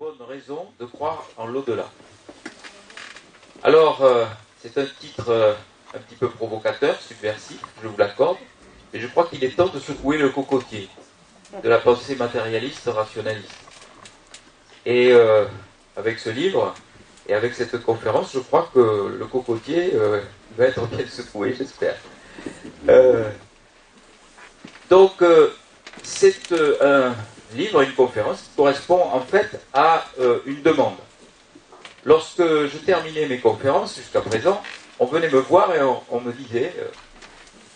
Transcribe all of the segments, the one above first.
bonnes raisons de croire en l'au-delà. Alors, euh, c'est un titre euh, un petit peu provocateur, subversif, je vous l'accorde, et je crois qu'il est temps de secouer le cocotier de la pensée matérialiste rationaliste. Et euh, avec ce livre et avec cette conférence, je crois que le cocotier va être bien secoué, j'espère. donc, c'est un livre, une conférence qui correspond en fait à une demande. Lorsque je terminais mes conférences jusqu'à présent, on venait me voir et on, me disait euh,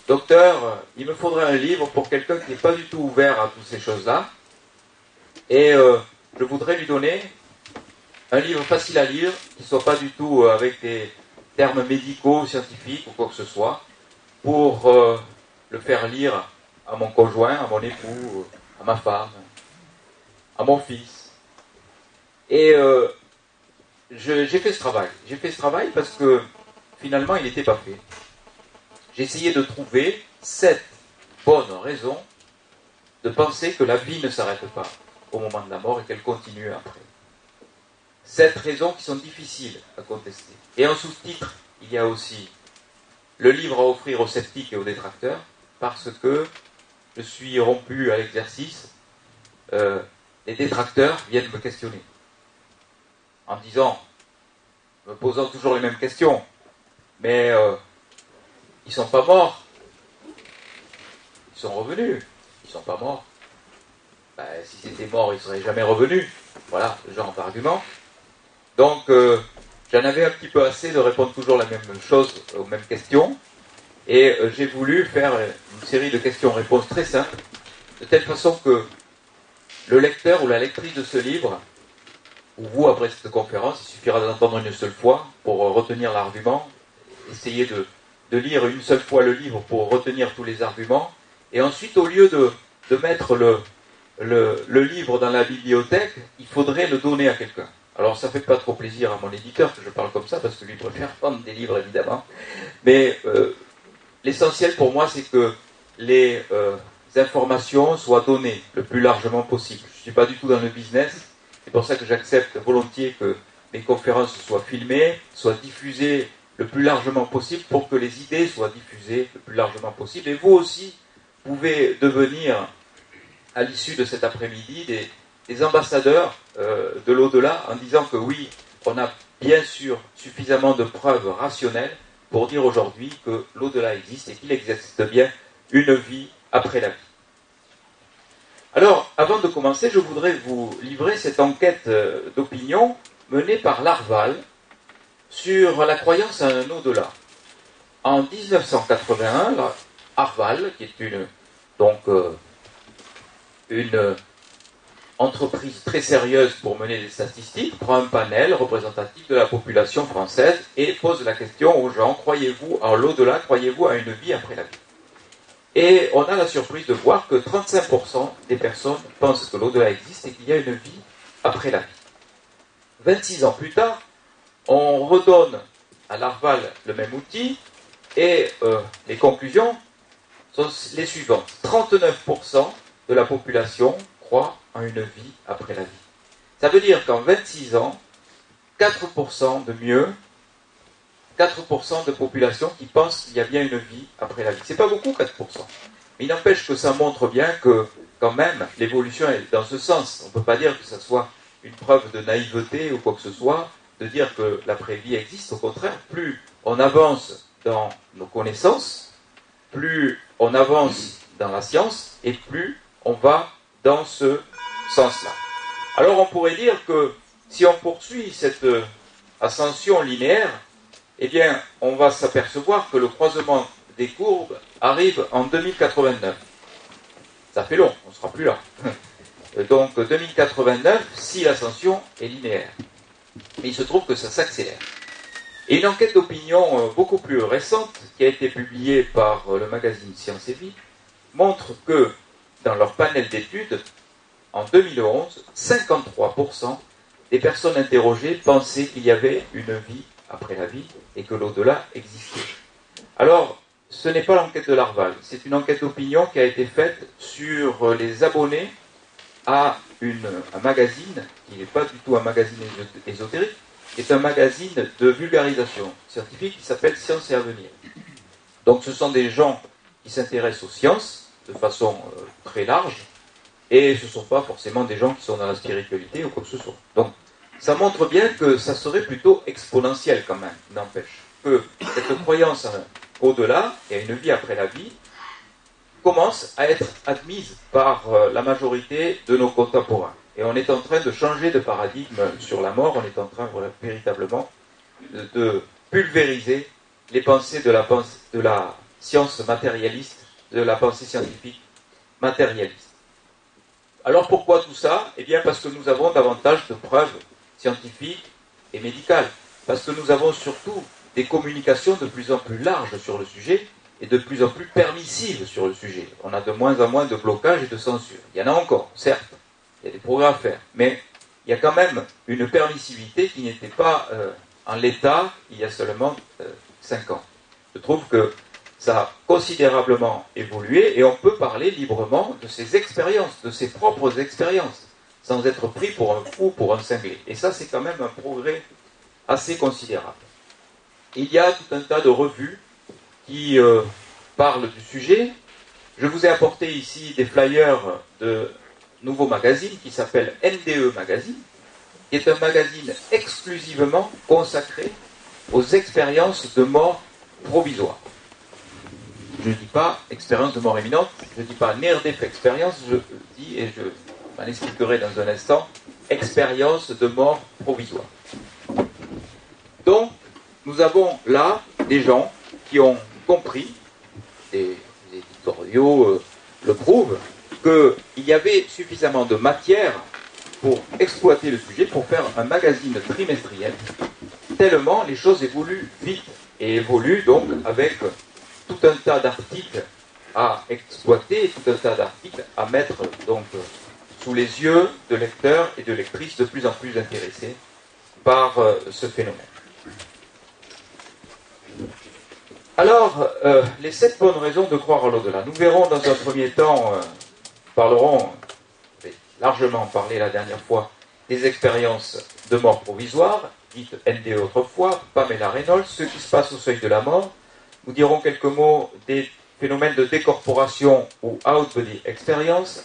Docteur, il me faudrait un livre pour quelqu'un qui n'est pas du tout ouvert à toutes ces choses-là. Et euh, je voudrais lui donner un livre facile à lire, qui ne soit pas du tout euh, avec des termes médicaux, scientifiques ou quoi que ce soit, pour le faire lire à mon conjoint, à mon époux, à ma femme, à mon fils. Et j'ai fait ce travail. J'ai fait ce travail parce que finalement, il n'était pas fait. J'ai essayé de trouver sept bonnes raisons de penser que la vie ne s'arrête pas au moment de la mort et qu'elle continue après. Sept raisons qui sont difficiles à contester. Et en sous-titre, il y a aussi le livre à offrir aux sceptiques et aux détracteurs, parce que je suis rompu à l'exercice, euh, les détracteurs viennent me questionner en disant, me posant toujours les mêmes questions, mais euh, ils sont pas morts. Ils sont revenus. Ils sont pas morts. Ben, si c'était mort, ils seraient jamais revenus. Voilà, ce genre d'argument. Donc, euh, j'en avais un petit peu assez de répondre toujours la même chose aux mêmes questions. Et euh, j'ai voulu faire une série de questions-réponses très simples, de telle façon que le lecteur ou la lectrice de ce livre ou vous, après cette conférence, il suffira d'entendre une seule fois pour retenir l'argument, essayer de, lire une seule fois le livre pour retenir tous les arguments, et ensuite, au lieu de, mettre le, livre dans la bibliothèque, il faudrait le donner à quelqu'un. Alors, ça ne fait pas trop plaisir à mon éditeur que je parle comme ça, parce que lui préfère prendre des livres, évidemment. Mais euh, l'essentiel pour moi, c'est que les euh, informations soient données le plus largement possible. Je ne suis pas du tout dans le business c'est pour ça que j'accepte volontiers que mes conférences soient filmées, soient diffusées le plus largement possible pour que les idées soient diffusées le plus largement possible. Et vous aussi pouvez devenir, à l'issue de cet après-midi, des, ambassadeurs euh, de l'au-delà en disant que oui, on a bien sûr suffisamment de preuves rationnelles pour dire aujourd'hui que l'au-delà existe et qu'il existe bien une vie après la vie. Alors, avant de commencer, je voudrais vous livrer cette enquête euh, d'opinion menée par Larval sur la croyance à un au-delà. En 1981, Arval, qui est une, donc, euh, une entreprise très sérieuse pour mener des statistiques, prend un panel représentatif de la population française et pose la question aux gens, croyez-vous à l'au-delà, croyez-vous à une vie après la vie? Et on a la surprise de voir que 35% des personnes pensent que l'au-delà existe et qu'il y a une vie après la vie. 26 ans plus tard, on redonne à Larval le même outil et euh, les conclusions sont les suivantes. 39% de la population croit en une vie après la vie. Ça veut dire qu'en 26 ans, 4% de mieux 4% de population qui pensent qu'il y a bien une vie après la vie. C'est pas beaucoup, 4%. Mais il n'empêche que ça montre bien que, quand même, l'évolution est dans ce sens. On ne peut pas dire que ce soit une preuve de naïveté ou quoi que ce soit, de dire que l'après-vie existe. Au contraire, plus on avance dans nos connaissances, plus on avance dans la science, et plus on va dans ce sens-là. Alors on pourrait dire que si on poursuit cette ascension linéaire, eh bien, on va s'apercevoir que le croisement des courbes arrive en 2089. Ça fait long, on ne sera plus là. Donc 2089, si l'ascension est linéaire. Il se trouve que ça s'accélère. Et une enquête d'opinion euh, beaucoup plus récente, qui a été publiée par euh, le magazine Science et Vie, montre que dans leur panel d'études, en 2011, 53% des personnes interrogées pensaient qu'il y avait une vie après la vie et que l'au-delà existait. Alors, ce n'est pas l'enquête de Larval, c'est une enquête d'opinion qui a été faite sur les abonnés à un magazine qui n'est pas du tout un magazine ésotérique, est un magazine de vulgarisation scientifique qui s'appelle Science et Avenir. Donc ce sont des gens qui s'intéressent aux sciences de façon euh, très large, et ce ne sont pas forcément des gens qui sont dans la spiritualité ou quoi que ce soit. Ça montre bien que ça serait plutôt exponentiel quand même, n'empêche. Que cette croyance au-delà et à une vie après la vie commence à être admise par euh, la majorité de nos contemporains. Et on est en train de changer de paradigme sur la mort, on est en train véritablement de, pulvériser les pensées de la, de la science matérialiste, de la pensée scientifique matérialiste. Alors pourquoi tout ça? Eh bien parce que nous avons davantage de preuves scientifiques et médicales. Parce que nous avons surtout des communications de plus en plus larges sur le sujet et de plus en plus permissives sur le sujet. On a de moins en moins de blocage et de censure. Il y en a encore, certes, il y a des progrès à faire, mais il y a quand même une permissivité qui n'était pas euh, en l'état il y a seulement euh, cinq ans. Je trouve que ça a considérablement évolué et on peut parler librement de ses expériences, de ses propres expériences, sans être pris pour un fou, pour un cinglé. Et ça, c'est quand même un progrès assez considérable. Il y a tout un tas de revues qui euh, parlent du sujet. Je vous ai apporté ici des flyers de nouveau magazine qui s'appelle NDE Magazine, qui est un magazine exclusivement consacré aux expériences de mort provisoire. Je ne dis pas expérience de mort imminente, je ne dis pas near death expérience, je dis, et je m'en expliquerai dans un instant, expérience de mort provisoire. Donc, nous avons là des gens qui ont compris, des éditoriaux euh, le prouvent, qu'il y avait suffisamment de matière pour exploiter le sujet, pour faire un magazine trimestriel, tellement les choses évoluent vite et évoluent donc avec tout un tas d'articles à exploiter, tout un tas d'articles à mettre donc sous les yeux de lecteurs et de lectrices de plus en plus intéressés par euh, ce phénomène. Alors, euh, les sept bonnes raisons de croire à l'au-delà. Nous verrons dans un premier temps, euh, parlerons, largement parlé la dernière fois, des expériences de mort provisoire, dites NDE autrefois, Pamela Reynolds, ce qui se passe au seuil de la mort. Nous dirons quelques mots des phénomènes de décorporation ou out-body experience.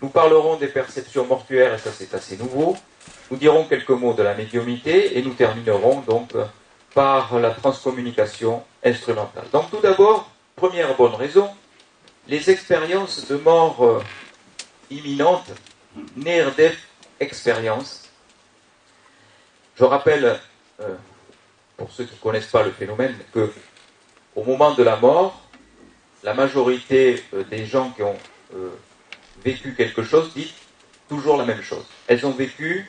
Nous parlerons des perceptions mortuaires, et ça c'est assez nouveau. Nous dirons quelques mots de la médiumité et nous terminerons donc par la transcommunication instrumentale. Donc tout d'abord, première bonne raison, les expériences de mort euh, imminente, near death. Je rappelle, euh, pour ceux qui ne connaissent pas le phénomène, que au moment de la mort, la majorité euh, des gens qui ont vécu quelque chose disent toujours la même chose. Elles ont vécu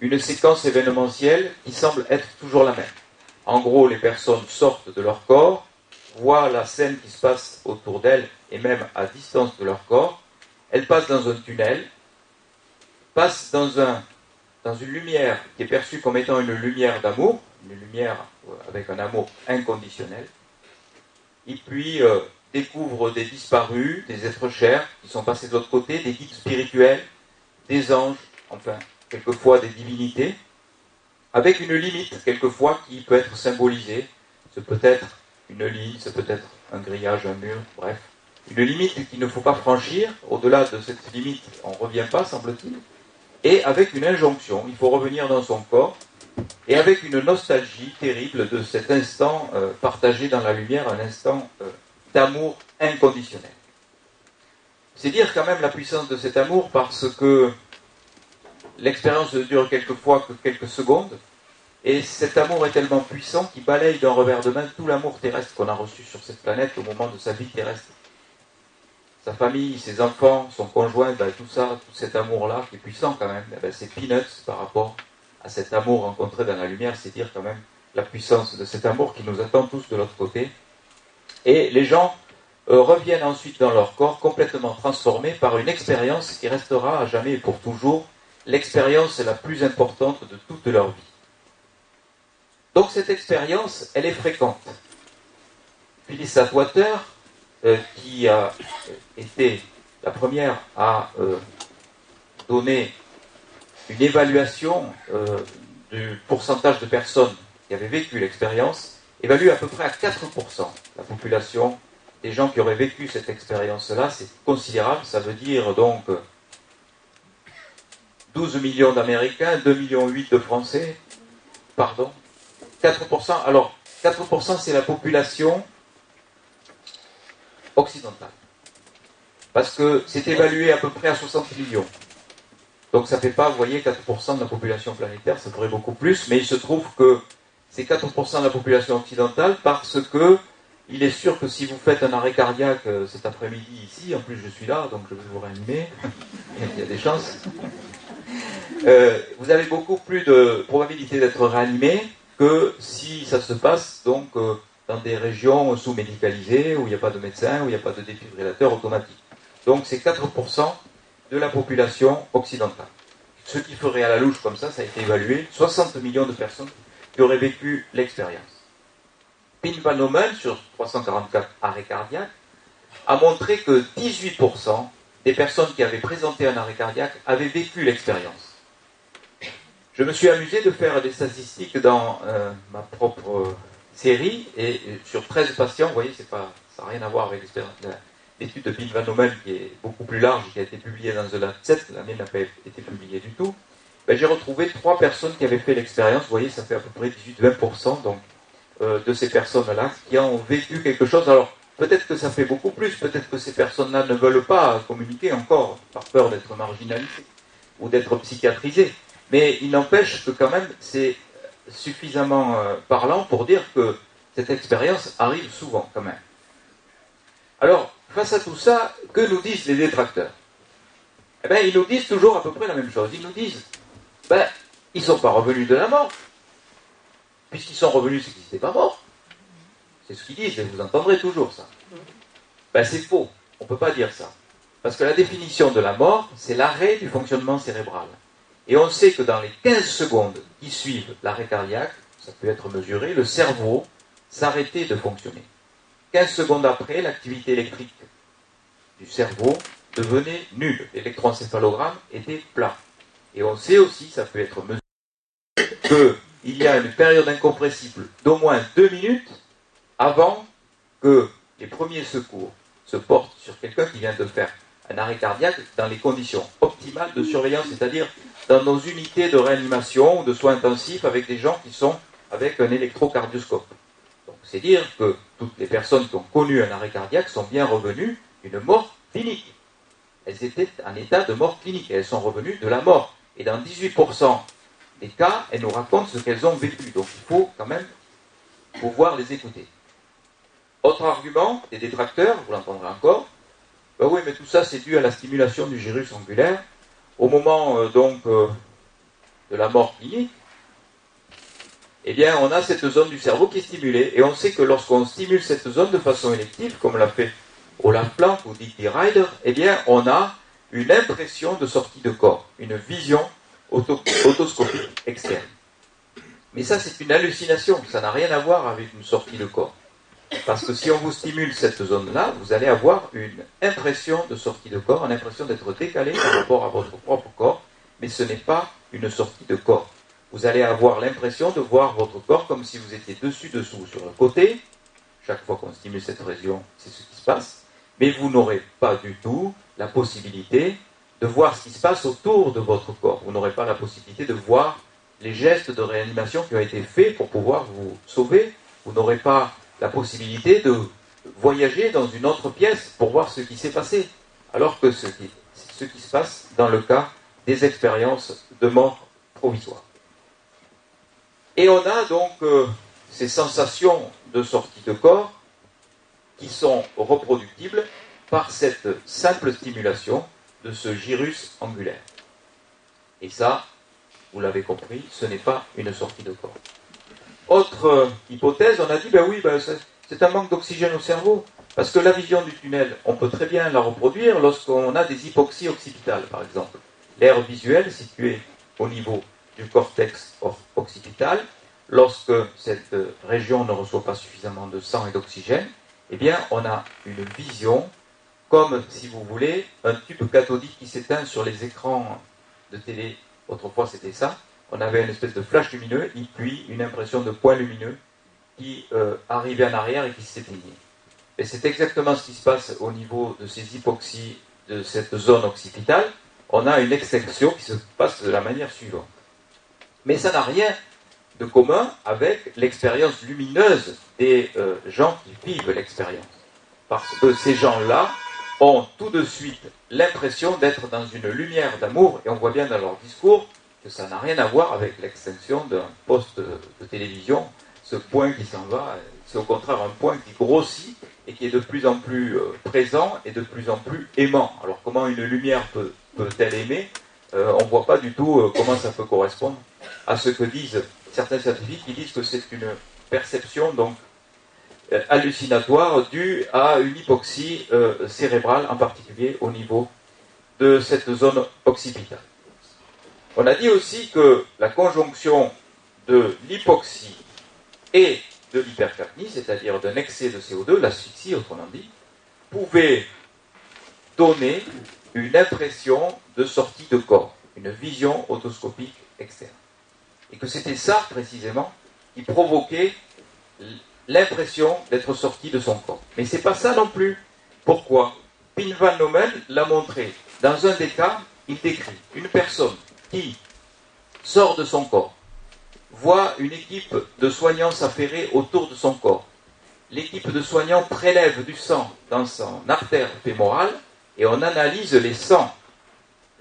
une séquence événementielle qui semble être toujours la même. En gros, les personnes sortent de leur corps, voient la scène qui se passe autour d'elles et même à distance de leur corps. Elles passent dans un tunnel, passent dans, un, dans une lumière qui est perçue comme étant une lumière d'amour, une lumière avec un amour inconditionnel, et puis euh, découvrent des disparus, des êtres chers qui sont passés de l'autre côté, des guides spirituels, des anges, enfin, quelquefois des divinités avec une limite, quelquefois, qui peut être symbolisée. Ce peut être une ligne, ce peut être un grillage, un mur, bref. Une limite qu'il ne faut pas franchir. Au-delà de cette limite, on ne revient pas, semble-t-il. Et avec une injonction, il faut revenir dans son corps, et avec une nostalgie terrible de cet instant euh, partagé dans la lumière, un instant euh, d'amour inconditionnel. C'est dire quand même la puissance de cet amour parce que L'expérience ne dure quelquefois que quelques secondes, et cet amour est tellement puissant qu'il balaye d'un revers de main tout l'amour terrestre qu'on a reçu sur cette planète au moment de sa vie terrestre. Sa famille, ses enfants, son conjoint, ben, tout ça, tout cet amour-là, qui est puissant quand même, eh ben, c'est peanuts par rapport à cet amour rencontré dans la lumière, c'est dire quand même la puissance de cet amour qui nous attend tous de l'autre côté. Et les gens euh, reviennent ensuite dans leur corps complètement transformés par une expérience qui restera à jamais et pour toujours l'expérience la plus importante de toute leur vie. Donc cette expérience, elle est fréquente. Phyllis Atwater, euh, qui a été la première à euh, donner une évaluation euh, du pourcentage de personnes qui avaient vécu l'expérience, évalue à peu près à 4% la population des gens qui auraient vécu cette expérience-là. C'est considérable, ça veut dire donc 12 millions d'Américains, 2 millions 8 de Français, pardon, 4%. Alors, 4% c'est la population occidentale. Parce que c'est évalué à peu près à 60 millions. Donc ça ne fait pas, vous voyez, 4% de la population planétaire, ça ferait beaucoup plus, mais il se trouve que c'est 4% de la population occidentale parce que il est sûr que si vous faites un arrêt cardiaque euh, cet après-midi ici, en plus je suis là, donc je vais vous réanimer, il y a des chances, euh, vous avez beaucoup plus de probabilité d'être réanimé que si ça se passe donc euh, dans des régions sous-médicalisées, où il n'y a pas de médecin, où il n'y a pas de défibrillateur automatique. Donc c'est 4% de la population occidentale. Ce qui ferait à la louche comme ça, ça a été évalué, 60 millions de personnes qui auraient vécu l'expérience. Pin Van sur 344 arrêts cardiaques, a montré que 18% des personnes qui avaient présenté un arrêt cardiaque avaient vécu l'expérience. Je me suis amusé de faire des statistiques dans euh, ma propre euh, série, et sur 13 patients, vous voyez, pas, ça n'a rien à voir avec l'étude de Pin Van qui est beaucoup plus large, qui a été publiée dans The Lancet, la mienne n'a pas été publiée du tout. Ben, j'ai retrouvé trois personnes qui avaient fait l'expérience. Vous voyez, ça fait à peu près 18-20% donc, euh, de ces personnes-là qui ont vécu quelque chose. Alors, peut-être que ça fait beaucoup plus, peut-être que ces personnes-là ne veulent pas communiquer encore par peur d'être marginalisées ou d'être psychiatrisées. Mais il n'empêche que quand même, c'est suffisamment euh, parlant pour dire que cette expérience arrive souvent quand même. Alors, face à tout ça, que nous disent les détracteurs? Eh bien, ils nous disent toujours à peu près la même chose. Ils nous disent ben, ils ne sont pas revenus de la mort. Puisqu'ils sont revenus, c'est qu'ils n'étaient pas morts. C'est ce qu'ils disent, et vous entendrez toujours ça. Ben, c'est faux. On ne peut pas dire ça. Parce que la définition de la mort, c'est l'arrêt du fonctionnement cérébral. Et on sait que dans les 15 secondes qui suivent l'arrêt cardiaque, ça peut être mesuré, le cerveau s'arrêtait de fonctionner. 15 secondes après, l'activité électrique du cerveau devenait nulle. L'électroencéphalogramme était plat. Et on sait aussi, ça peut être mesuré, qu'il y a une période incompressible d'au moins deux minutes avant que les premiers secours se portent sur quelqu'un qui vient de faire un arrêt cardiaque dans les conditions optimales de surveillance, c'est-à-dire dans nos unités de réanimation ou de soins intensifs avec des gens qui sont avec un électrocardioscope. Donc c'est dire que toutes les personnes qui ont connu un arrêt cardiaque sont bien revenues d'une mort clinique. Elles étaient en état de mort clinique et elles sont revenues de la mort. Et dans 18% des cas, elles nous racontent ce qu'elles ont vécu. Donc il faut quand même pouvoir les écouter. Autre argument des détracteurs, vous l'entendrez encore, ben oui, mais tout ça c'est dû à la stimulation du gyrus angulaire. Au moment euh, donc euh, de la mort clinique, eh bien on a cette zone du cerveau qui est stimulée. Et on sait que lorsqu'on stimule cette zone de façon élective, comme l'a fait Olaf Planck ou Dick Ryder, eh bien on a une impression de sortie de corps, une vision autoscopique externe. Mais ça, c'est une hallucination, ça n'a rien à voir avec une sortie de corps. Parce que si on vous stimule cette zone-là, vous allez avoir une impression de sortie de corps, une impression d'être décalé par rapport à votre propre corps, mais ce n'est pas une sortie de corps. Vous allez avoir l'impression de voir votre corps comme si vous étiez dessus-dessous sur le côté. Chaque fois qu'on stimule cette région, c'est ce qui se passe. Mais vous n'aurez pas du tout la possibilité de voir ce qui se passe autour de votre corps. Vous n'aurez pas la possibilité de voir les gestes de réanimation qui ont été faits pour pouvoir vous sauver. Vous n'aurez pas la possibilité de voyager dans une autre pièce pour voir ce qui s'est passé. Alors que c'est ce qui se passe dans le cas des expériences de mort provisoire. Et on a donc euh, ces sensations de sortie de corps qui sont reproductibles par cette simple stimulation de ce gyrus angulaire. Et ça, vous l'avez compris, ce n'est pas une sortie de corps. Autre hypothèse, on a dit, ben oui, ben c'est un manque d'oxygène au cerveau, parce que la vision du tunnel, on peut très bien la reproduire lorsqu'on a des hypoxies occipitales, par exemple. L'air visuel situé au niveau du cortex occipital, lorsque cette région ne reçoit pas suffisamment de sang et d'oxygène, eh bien, on a une vision comme, si vous voulez, un tube cathodique qui s'éteint sur les écrans de télé autrefois c'était ça, on avait une espèce de flash lumineux et puis une impression de point lumineux qui euh, arrivait en arrière et qui s'éteignait. Et c'est exactement ce qui se passe au niveau de ces hypoxies de cette zone occipitale. On a une extinction qui se passe de la manière suivante. Mais ça n'a rien de commun avec l'expérience lumineuse des euh, gens qui vivent l'expérience. Parce que ces gens-là ont tout de suite l'impression d'être dans une lumière d'amour, et on voit bien dans leur discours que ça n'a rien à voir avec l'extinction d'un poste de télévision, ce point qui s'en va, c'est au contraire un point qui grossit et qui est de plus en plus euh, présent et de plus en plus aimant. Alors comment une lumière peut, elle aimer? Euh, On ne voit pas du tout euh, comment ça peut correspondre à ce que disent certains scientifiques qui disent que c'est une perception donc hallucinatoire due à une hypoxie cérébrale, en particulier au niveau de cette zone occipitale. On a dit aussi que la conjonction de l'hypoxie et de l'hypercapnie, c'est-à-dire d'un excès de CO2, l'asphyxie autrement dit, pouvait donner une impression de sortie de corps, une vision otoscopique externe. Et que c'était ça précisément qui provoquait l'impression d'être sorti de son corps. Mais c'est pas ça non plus. Pourquoi? Pin van Nomen l'a montré. Dans un des cas, il décrit une personne qui sort de son corps, voit une équipe de soignants s'affairer autour de son corps. L'équipe de soignants prélève du sang dans son artère fémorale et on analyse les sangs.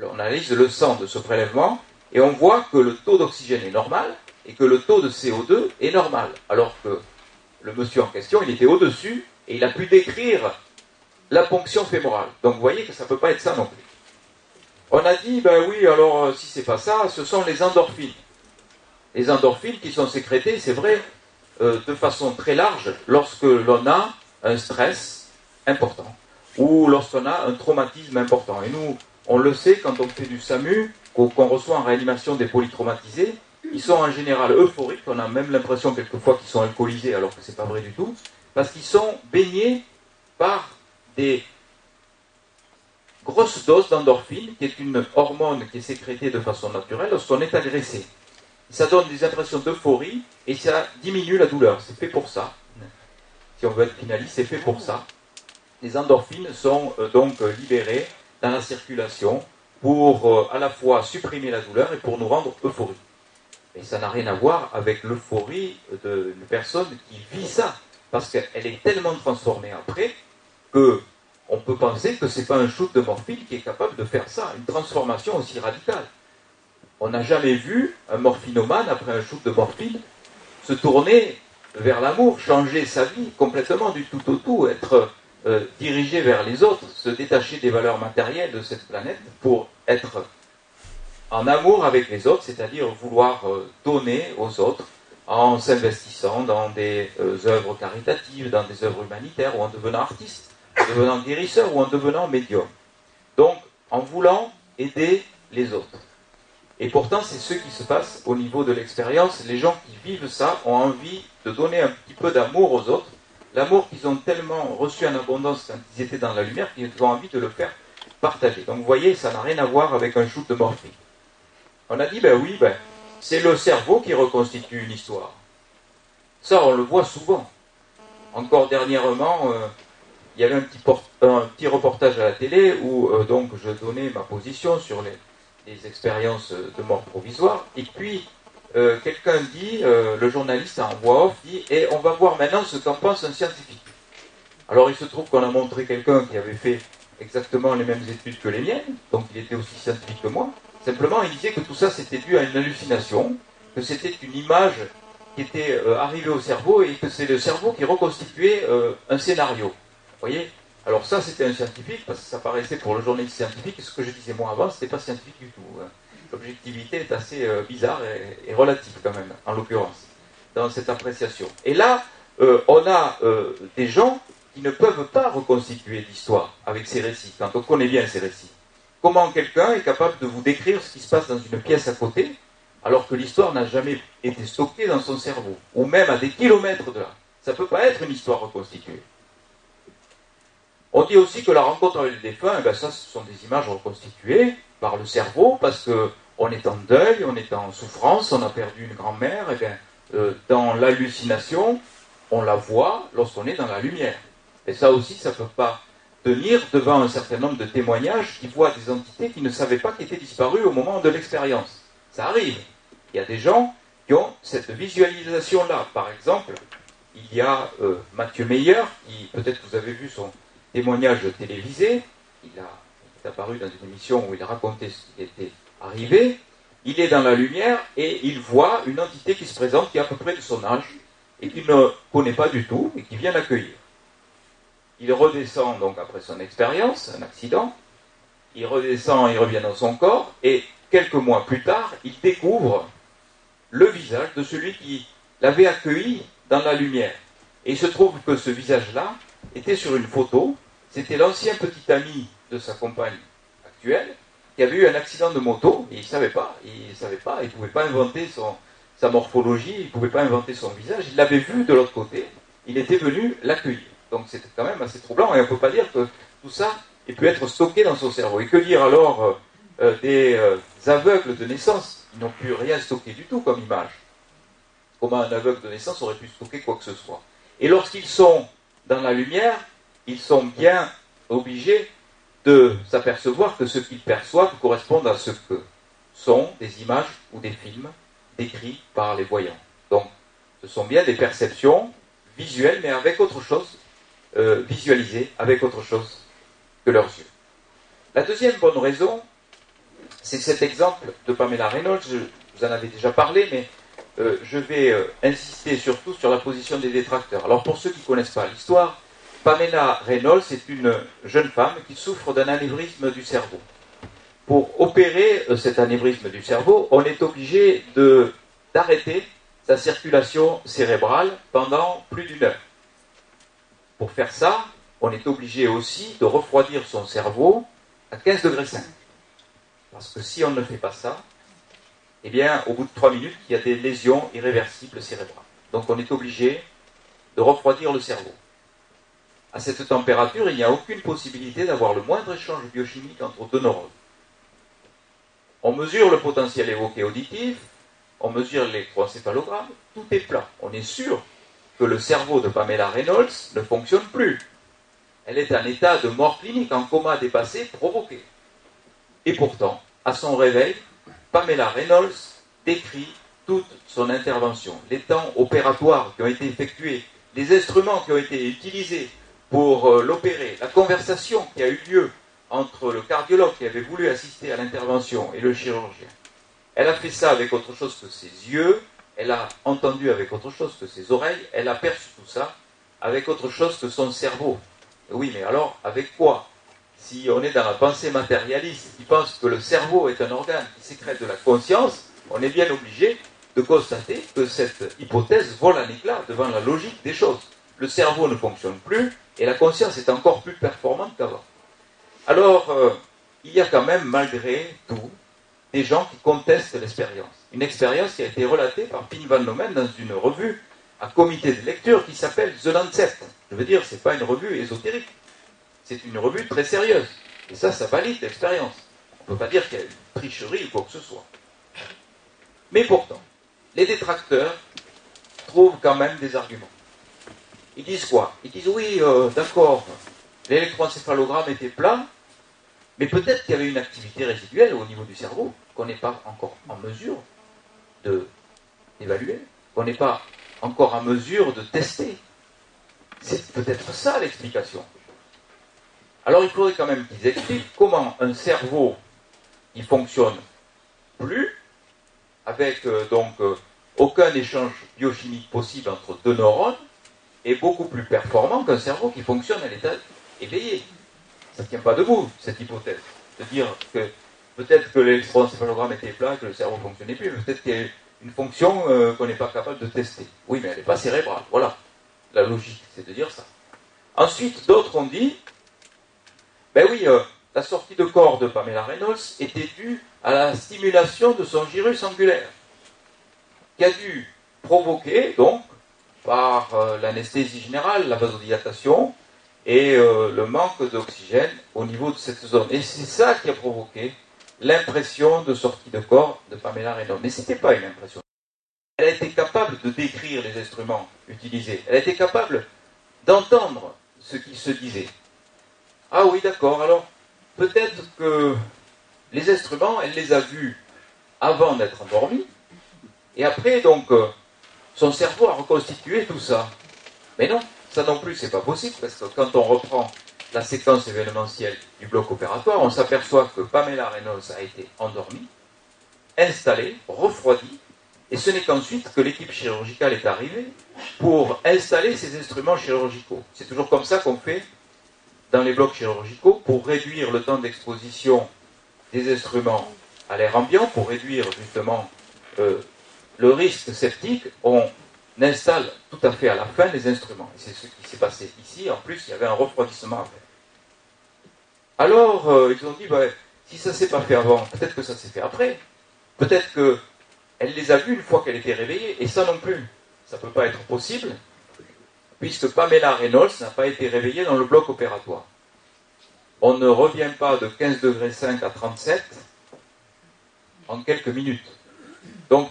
On analyse le sang de ce prélèvement et on voit que le taux d'oxygène est normal et que le taux de CO2 est normal. Alors que le monsieur en question, il était au-dessus et il a pu décrire la ponction fémorale. Donc vous voyez que ça ne peut pas être ça non plus. On a dit, ben oui, alors si c'est pas ça, ce sont les endorphines les endorphines qui sont sécrétées, c'est vrai, euh, de façon très large lorsque l'on a un stress important ou lorsqu'on a un traumatisme important. Et nous, on le sait quand on fait du SAMU, qu'on reçoit en réanimation des polytraumatisés, ils sont en général euphoriques, on a même l'impression quelquefois qu'ils sont alcoolisés alors que ce n'est pas vrai du tout, parce qu'ils sont baignés par des grosses doses d'endorphine, qui est une hormone qui est sécrétée de façon naturelle lorsqu'on est agressé ça donne des impressions d'euphorie et ça diminue la douleur. C'est fait pour ça. Si on veut être finaliste, c'est fait pour ça. Les endorphines sont euh, donc euh, libérées dans la circulation pour euh, à la fois supprimer la douleur et pour nous rendre euphoriques. Et ça n'a rien à voir avec l'euphorie d'une personne qui vit ça, parce qu'elle est tellement transformée après que on peut penser que ce n'est pas un shoot de morphine qui est capable de faire ça, une transformation aussi radicale. On n'a jamais vu un morphinomane, après un shoot de morphine, se tourner vers l'amour, changer sa vie complètement du tout au tout, être euh, dirigé vers les autres, se détacher des valeurs matérielles de cette planète pour être en amour avec les autres, c'est-à-dire vouloir euh, donner aux autres en s'investissant dans des euh, œuvres caritatives, dans des œuvres humanitaires, ou en devenant artiste, en devenant guérisseur, ou en devenant médium. Donc, en voulant aider les autres. Et pourtant, c'est ce qui se passe au niveau de l'expérience. Les gens qui vivent ça ont envie de donner un petit peu d'amour aux autres. L'amour qu'ils ont tellement reçu en abondance quand ils étaient dans la lumière qu'ils ont envie de le faire partager. Donc vous voyez, ça n'a rien à voir avec un shoot de morphine. On a dit, ben oui, ben, c'est le cerveau qui reconstitue une histoire. Ça, on le voit souvent. Encore dernièrement, euh, il y avait un petit, reportage à la télé où euh, donc je donnais ma position sur les, expériences de mort provisoire. Et puis, euh, quelqu'un dit, le journaliste en voix off dit, et on va voir maintenant ce qu'en pense un scientifique. Alors il se trouve qu'on a montré quelqu'un qui avait fait exactement les mêmes études que les miennes, donc il était aussi scientifique que moi. Simplement, il disait que tout ça c'était dû à une hallucination, que c'était une image qui était euh, arrivée au cerveau et que c'est le cerveau qui reconstituait un scénario. Vous voyez? Alors ça, c'était un scientifique, parce que ça paraissait pour le journaliste scientifique, ce que je disais moi avant, c'était pas scientifique du tout. Hein. L'objectivité est assez euh, bizarre et, relative quand même, en l'occurrence, dans cette appréciation. Et là, euh, on a euh, des gens qui ne peuvent pas reconstituer l'histoire avec ces récits, quand on connaît bien ces récits. Comment quelqu'un est capable de vous décrire ce qui se passe dans une pièce à côté, alors que l'histoire n'a jamais été stockée dans son cerveau, ou même à des kilomètres de là Ça ne peut pas être une histoire reconstituée. On dit aussi que la rencontre avec les défunts, eh ben ça, ce sont des images reconstituées par le cerveau, parce que on est en deuil, on est en souffrance, on a perdu une grand-mère, et bien, euh, dans l'hallucination, on la voit lorsqu'on est dans la lumière. Et ça aussi, ça ne peut pas tenir devant un certain nombre de témoignages qui voient des entités qui ne savaient pas qu'elles étaient disparues au moment de l'expérience. Ça arrive. Il y a des gens qui ont cette visualisation-là. Par exemple, il y a euh, Mathieu Meyer, qui peut-être vous avez vu son témoignage télévisé. Il, a, est apparu dans une émission où il racontait ce qui était arrivé. Il est dans la lumière et il voit une entité qui se présente qui est à peu près de son âge et qu'il ne connaît pas du tout et qui vient l'accueillir. Il redescend donc après son expérience, un accident, il redescend, il revient dans son corps, et quelques mois plus tard, il découvre le visage de celui qui l'avait accueilli dans la lumière. Et il se trouve que ce visage-là était sur une photo, c'était l'ancien petit ami de sa compagne actuelle, qui avait eu un accident de moto, et il ne savait pas, il ne savait pas, il ne pouvait pas inventer sa morphologie, il ne pouvait pas inventer son visage, il l'avait vu de l'autre côté, il était venu l'accueillir. Donc c'était quand même assez troublant et on ne peut pas dire que tout ça ait pu être stocké dans son cerveau. Et que dire alors euh, euh, des euh, aveugles de naissance Ils n'ont pu rien stocker du tout comme image? Comment un aveugle de naissance aurait pu stocker quoi que ce soit? Et lorsqu'ils sont dans la lumière, ils sont bien obligés de s'apercevoir que ce qu'ils perçoivent correspond à ce que sont des images ou des films décrits par les voyants. Donc, ce sont bien des perceptions visuelles, mais avec autre chose euh, visualiser avec autre chose que leurs yeux. La deuxième bonne raison, c'est cet exemple de Pamela Reynolds. Je vous en avais déjà parlé, mais euh, je vais euh, insister surtout sur la position des détracteurs. Alors pour ceux qui ne connaissent pas l'histoire, Pamela Reynolds est une jeune femme qui souffre d'un anévrisme du cerveau. Pour opérer cet anévrisme du cerveau, on est obligé d'arrêter sa circulation cérébrale pendant plus d'une heure. Pour faire ça, on est obligé aussi de refroidir son cerveau à 15 degrés 5. Parce que si on ne fait pas ça, eh bien, au bout de 3 minutes, il y a des lésions irréversibles cérébrales. Donc on est obligé de refroidir le cerveau. À cette température, il n'y a aucune possibilité d'avoir le moindre échange biochimique entre deux neurones. On mesure le potentiel évoqué auditif, on mesure l'électroencéphalogramme, tout est plat. On est sûr que le cerveau de Pamela Reynolds ne fonctionne plus. Elle est en état de mort clinique, en coma dépassé, provoqué. Et pourtant, à son réveil, Pamela Reynolds décrit toute son intervention, les temps opératoires qui ont été effectués, les instruments qui ont été utilisés pour euh, l'opérer, la conversation qui a eu lieu entre le cardiologue qui avait voulu assister à l'intervention et le chirurgien. Elle a fait ça avec autre chose que ses yeux, elle a entendu avec autre chose que ses oreilles, elle a perçu tout ça avec autre chose que son cerveau. Oui, mais alors, avec quoi? Si on est dans la pensée matérialiste qui pense que le cerveau est un organe qui sécrète de la conscience, on est bien obligé de constater que cette hypothèse vole en éclat devant la logique des choses. Le cerveau ne fonctionne plus et la conscience est encore plus performante qu'avant. Alors, euh, il y a quand même, malgré tout, des gens qui contestent l'expérience. Une expérience qui a été relatée par Pin Van Lomen dans une revue à comité de lecture qui s'appelle The Lancet. Je veux dire, ce n'est pas une revue ésotérique. C'est une revue très sérieuse. Et ça, ça valide l'expérience. On ne peut pas dire qu'il y a une tricherie ou quoi que ce soit. Mais pourtant, les détracteurs trouvent quand même des arguments. Ils disent quoi? Ils disent oui, euh, d'accord, l'électroencéphalogramme était plat, mais peut-être qu'il y avait une activité résiduelle au niveau du cerveau qu'on n'est pas encore en mesure d'évaluer, qu'on n'est pas encore en mesure de tester. C'est peut-être ça l'explication. Alors il faudrait quand même qu'ils expliquent comment un cerveau qui fonctionne plus, avec euh, donc euh, aucun échange biochimique possible entre deux neurones, est beaucoup plus performant qu'un cerveau qui fonctionne à l'état éveillé. Ça ne tient pas debout, cette hypothèse. De dire que peut-être que l'électroencéphalogramme était plat, que le cerveau ne fonctionnait plus, mais peut-être qu'il y a une fonction euh, qu'on n'est pas capable de tester. Oui, mais elle n'est pas cérébrale. Voilà. La logique, c'est de dire ça. Ensuite, d'autres ont dit, ben oui, euh, la sortie de corps de Pamela Reynolds était due à la stimulation de son gyrus angulaire, qui a dû provoquer, donc, par euh, l'anesthésie générale, la vasodilatation, et le manque d'oxygène au niveau de cette zone. Et c'est ça qui a provoqué l'impression de sortie de corps de Pamela Reynolds. Mais ce n'était pas une impression. Elle a été capable de décrire les instruments utilisés. Elle a été capable d'entendre ce qui se disait. Ah oui, d'accord. Alors, peut-être que les instruments, elle les a vus avant d'être endormie. Et après, donc, euh, son cerveau a reconstitué tout ça. Mais non, ça non plus, c'est pas possible, parce que quand on reprend la séquence événementielle du bloc opératoire, on s'aperçoit que Pamela Reynolds a été endormie, installée, refroidie, et ce n'est qu'ensuite que l'équipe chirurgicale est arrivée pour installer ces instruments chirurgicaux. C'est toujours comme ça qu'on fait dans les blocs chirurgicaux pour réduire le temps d'exposition des instruments à l'air ambiant, pour réduire justement euh, le risque sceptique. On installe tout à fait à la fin les instruments. C'est ce qui s'est passé ici. En plus, il y avait un refroidissement à. Alors, euh, ils ont dit, bah, si ça ne s'est pas fait avant, peut-être que ça s'est fait après. Peut-être qu'elle les a vus une fois qu'elle était réveillée. Et ça non plus, ça ne peut pas être possible, puisque Pamela Reynolds n'a pas été réveillée dans le bloc opératoire. On ne revient pas de 15 degrés 5 à 37 en quelques minutes. Donc,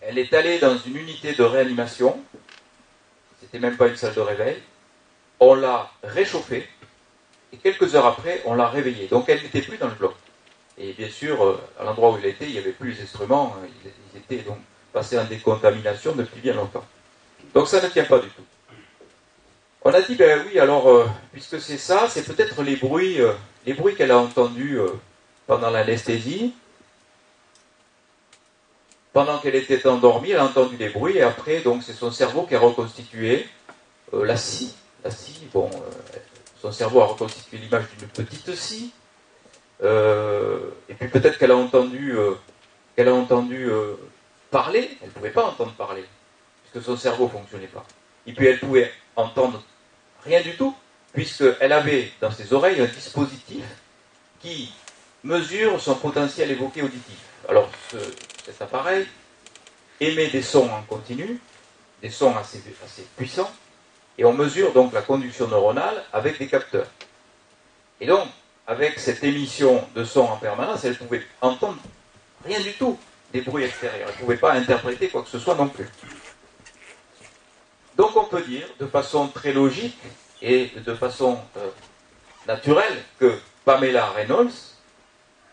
elle est allée dans une unité de réanimation. C'était même pas une salle de réveil. On l'a réchauffée. Et quelques heures après, on l'a réveillée. Donc, elle n'était plus dans le bloc. Et bien sûr, euh, à l'endroit où elle était, il n'y avait plus les instruments. Ils étaient donc passés en décontamination depuis bien longtemps. Donc, ça ne tient pas du tout. On a dit, ben oui, alors, euh, puisque c'est ça, c'est peut-être les bruits, euh, les bruits qu'elle a entendus pendant l'anesthésie, pendant qu'elle était endormie, elle a entendu des bruits et après, donc, c'est son cerveau qui a reconstitué la scie. La scie, bon, son cerveau a reconstitué l'image d'une petite scie. Euh, et puis peut-être qu'elle a entendu, qu'elle a entendu parler. Elle ne pouvait pas entendre parler puisque son cerveau ne fonctionnait pas. Et puis elle pouvait entendre rien du tout puisqu'elle avait dans ses oreilles un dispositif qui mesure son potentiel évoqué auditif. Alors, ce, cet appareil émet des sons en continu, des sons assez, puissants, et on mesure donc la conduction neuronale avec des capteurs. Et donc, avec cette émission de sons en permanence, elle pouvait entendre rien du tout des bruits extérieurs. Elle ne pouvait pas interpréter quoi que ce soit non plus. Donc on peut dire de façon très logique et de façon euh, naturelle que Pamela Reynolds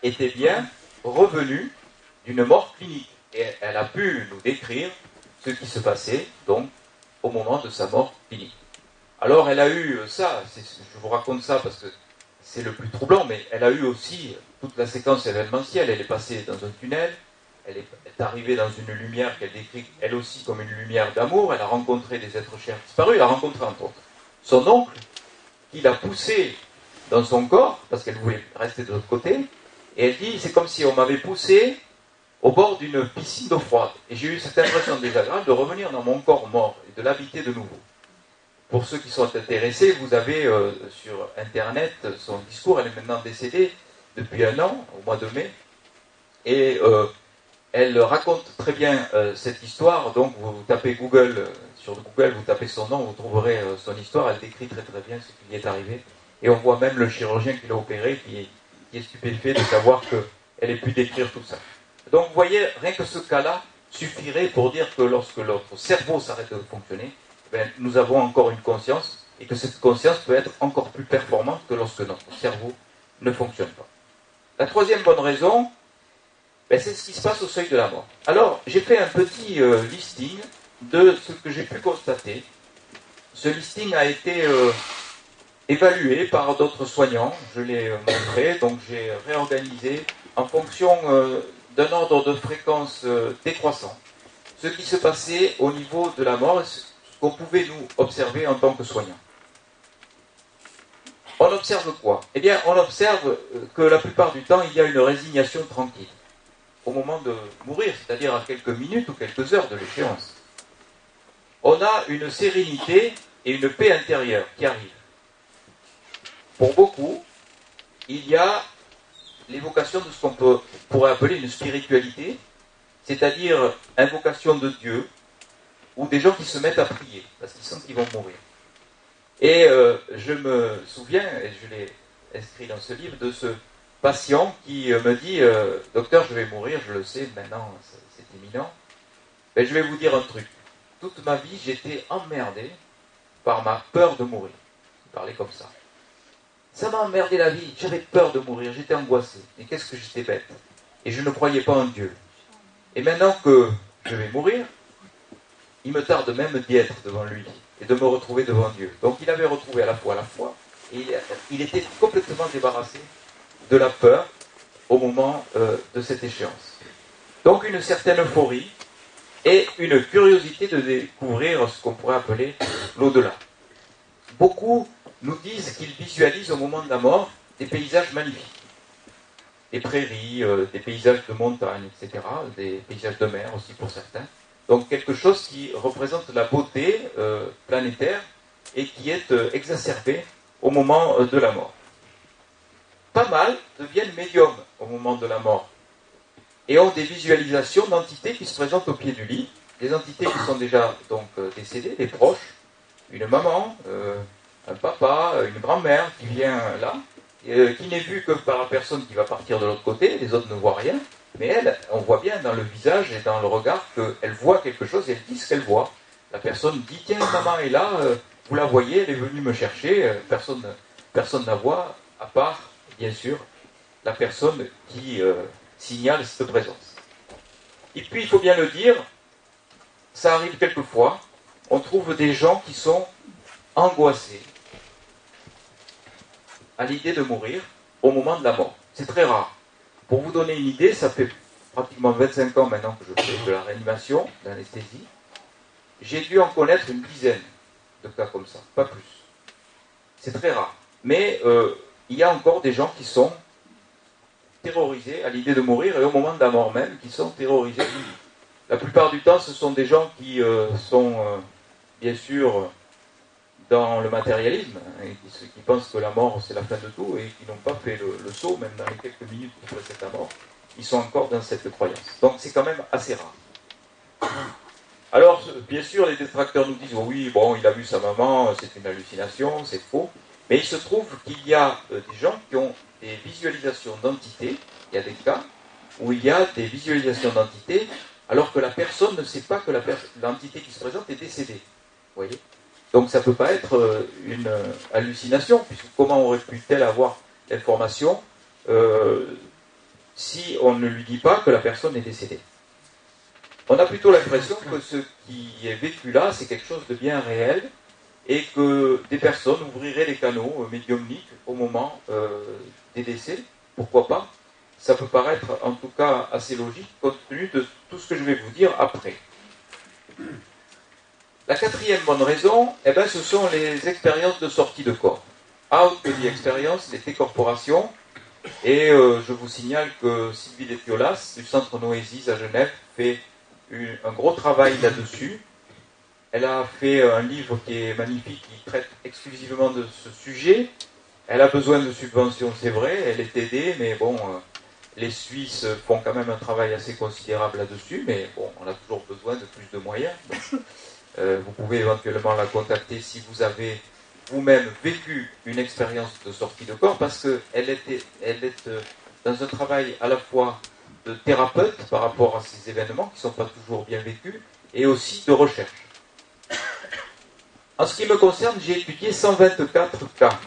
était bien revenue d'une mort clinique. Et elle a pu nous décrire ce qui se passait, donc, au moment de sa mort clinique. Alors, elle a eu ça, je vous raconte ça parce que c'est le plus troublant, mais elle a eu aussi toute la séquence événementielle. Elle est passée dans un tunnel, elle est, arrivée dans une lumière qu'elle décrit elle aussi comme une lumière d'amour. Elle a rencontré des êtres chers disparus. Elle a rencontré entre autres son oncle, qui l'a poussée dans son corps parce qu'elle voulait rester de l'autre côté. Et elle dit c'est comme si on m'avait poussé au bord d'une piscine d'eau froide. Et j'ai eu cette impression désagréable de revenir dans mon corps mort et de l'habiter de nouveau. Pour ceux qui sont intéressés, vous avez euh, sur Internet son discours. Elle est maintenant décédée depuis un an, au mois de mai. Et euh, elle raconte très bien euh, cette histoire. Donc, vous, tapez Google, sur Google, vous tapez son nom, vous trouverez son histoire. Elle décrit très très bien ce qui lui est arrivé. Et on voit même le chirurgien qui l'a opéré qui qui est stupéfait de savoir qu'elle ait pu décrire tout ça. Donc vous voyez, rien que ce cas-là suffirait pour dire que lorsque notre cerveau s'arrête de fonctionner, ben, nous avons encore une conscience et que cette conscience peut être encore plus performante que lorsque notre cerveau ne fonctionne pas. La troisième bonne raison, ben, c'est ce qui se passe au seuil de la mort. Alors, j'ai fait un petit euh, listing de ce que j'ai pu constater. Ce listing a été euh, évalué par d'autres soignants, je l'ai euh, montré, donc j'ai réorganisé en fonction d'un ordre de fréquence euh, décroissant, ce qui se passait au niveau de la mort, ce qu'on pouvait nous observer en tant que soignants. On observe quoi? Eh bien, on observe euh, que la plupart du temps, il y a une résignation tranquille au moment de mourir, c'est-à-dire à quelques minutes ou quelques heures de l'échéance. On a une sérénité et une paix intérieure qui arrivent. Pour beaucoup, il y a l'évocation de ce qu'on pourrait appeler une spiritualité, c'est-à-dire invocation de Dieu, ou des gens qui se mettent à prier, parce qu'ils sentent qu'ils vont mourir. Et euh, je me souviens, et je l'ai inscrit dans ce livre, de ce patient qui me dit Docteur, je vais mourir, je le sais, maintenant c'est imminent. Ben, je vais vous dire un truc. Toute ma vie, j'étais emmerdé par ma peur de mourir. Il parlait comme ça. Ça m'a emmerdé la vie. J'avais peur de mourir. J'étais angoissé. Et qu'est-ce que j'étais bête. Et je ne croyais pas en Dieu. Et maintenant que je vais mourir, il me tarde même d'y être devant lui et de me retrouver devant Dieu. Donc il avait retrouvé à la fois la foi et il, était complètement débarrassé de la peur au moment euh, de cette échéance. Donc une certaine euphorie et une curiosité de découvrir ce qu'on pourrait appeler l'au-delà. Beaucoup nous disent qu'ils visualisent au moment de la mort des paysages magnifiques. Des prairies, euh, des paysages de montagne, etc., des paysages de mer aussi pour certains. Donc quelque chose qui représente la beauté euh, planétaire et qui est euh, exacerbé au moment de la mort. Pas mal deviennent médiums au moment de la mort et ont des visualisations d'entités qui se présentent au pied du lit, des entités qui sont déjà donc décédées, des proches, une maman, un papa, une grand-mère qui vient là, euh, qui n'est vue que par la personne qui va partir de l'autre côté, les autres ne voient rien, mais elle, on voit bien dans le visage et dans le regard qu'elle voit quelque chose elle dit ce qu'elle voit. La personne dit Tiens, maman est là, euh, vous la voyez, elle est venue me chercher, euh, personne personne ne la voit, à part, bien sûr, la personne qui signale cette présence. Et puis, il faut bien le dire, ça arrive quelquefois, on trouve des gens qui sont angoissés, à l'idée de mourir au moment de la mort. C'est très rare. Pour vous donner une idée, ça fait pratiquement 25 ans maintenant que je fais de la réanimation, l'anesthésie. J'ai dû en connaître une dizaine de cas comme ça, pas plus. C'est très rare. Mais euh, il y a encore des gens qui sont terrorisés à l'idée de mourir et au moment de la mort même, qui sont terrorisés. La plupart du temps, ce sont des gens qui euh, sont, euh, bien sûr, dans le matérialisme, et qui, pensent que la mort c'est la fin de tout et qui n'ont pas fait le, saut, même dans les quelques minutes qui précèdent la mort, ils sont encore dans cette croyance. Donc c'est quand même assez rare. Alors, bien sûr, les détracteurs nous disent oui, bon, il a vu sa maman, c'est une hallucination, c'est faux. Mais il se trouve qu'il y a euh, des gens qui ont des visualisations d'entités. Il y a des cas où il y a des visualisations d'entités alors que la personne ne sait pas que l'entité qui se présente est décédée. Vous voyez? Donc ça ne peut pas être euh, une euh, hallucination, puisque comment aurait pu-t-elle avoir l'information euh, si on ne lui dit pas que la personne est décédée? On a plutôt l'impression que ce qui est vécu là, c'est quelque chose de bien réel, et que des personnes ouvriraient les canaux médiumniques au moment des décès. Pourquoi pas? Ça peut paraître en tout cas assez logique, compte tenu de tout ce que je vais vous dire après. La quatrième bonne raison, eh ben, ce sont les expériences de sortie de corps. Out the experience, les décorporations. Et euh, je vous signale que Sylvie Letiolas, du Centre Noésis à Genève, fait un gros travail là-dessus. Elle a fait un livre qui est magnifique, qui traite exclusivement de ce sujet. Elle a besoin de subventions, c'est vrai, elle est aidée, mais bon, euh, les Suisses font quand même un travail assez considérable là-dessus, mais bon, on a toujours besoin de plus de moyens. Euh, vous pouvez éventuellement la contacter si vous avez vous-même vécu une expérience de sortie de corps, parce qu'elle elle est euh, dans un travail à la fois de thérapeute par rapport à ces événements qui ne sont pas toujours bien vécus, et aussi de recherche. En ce qui me concerne, j'ai étudié 124 cas.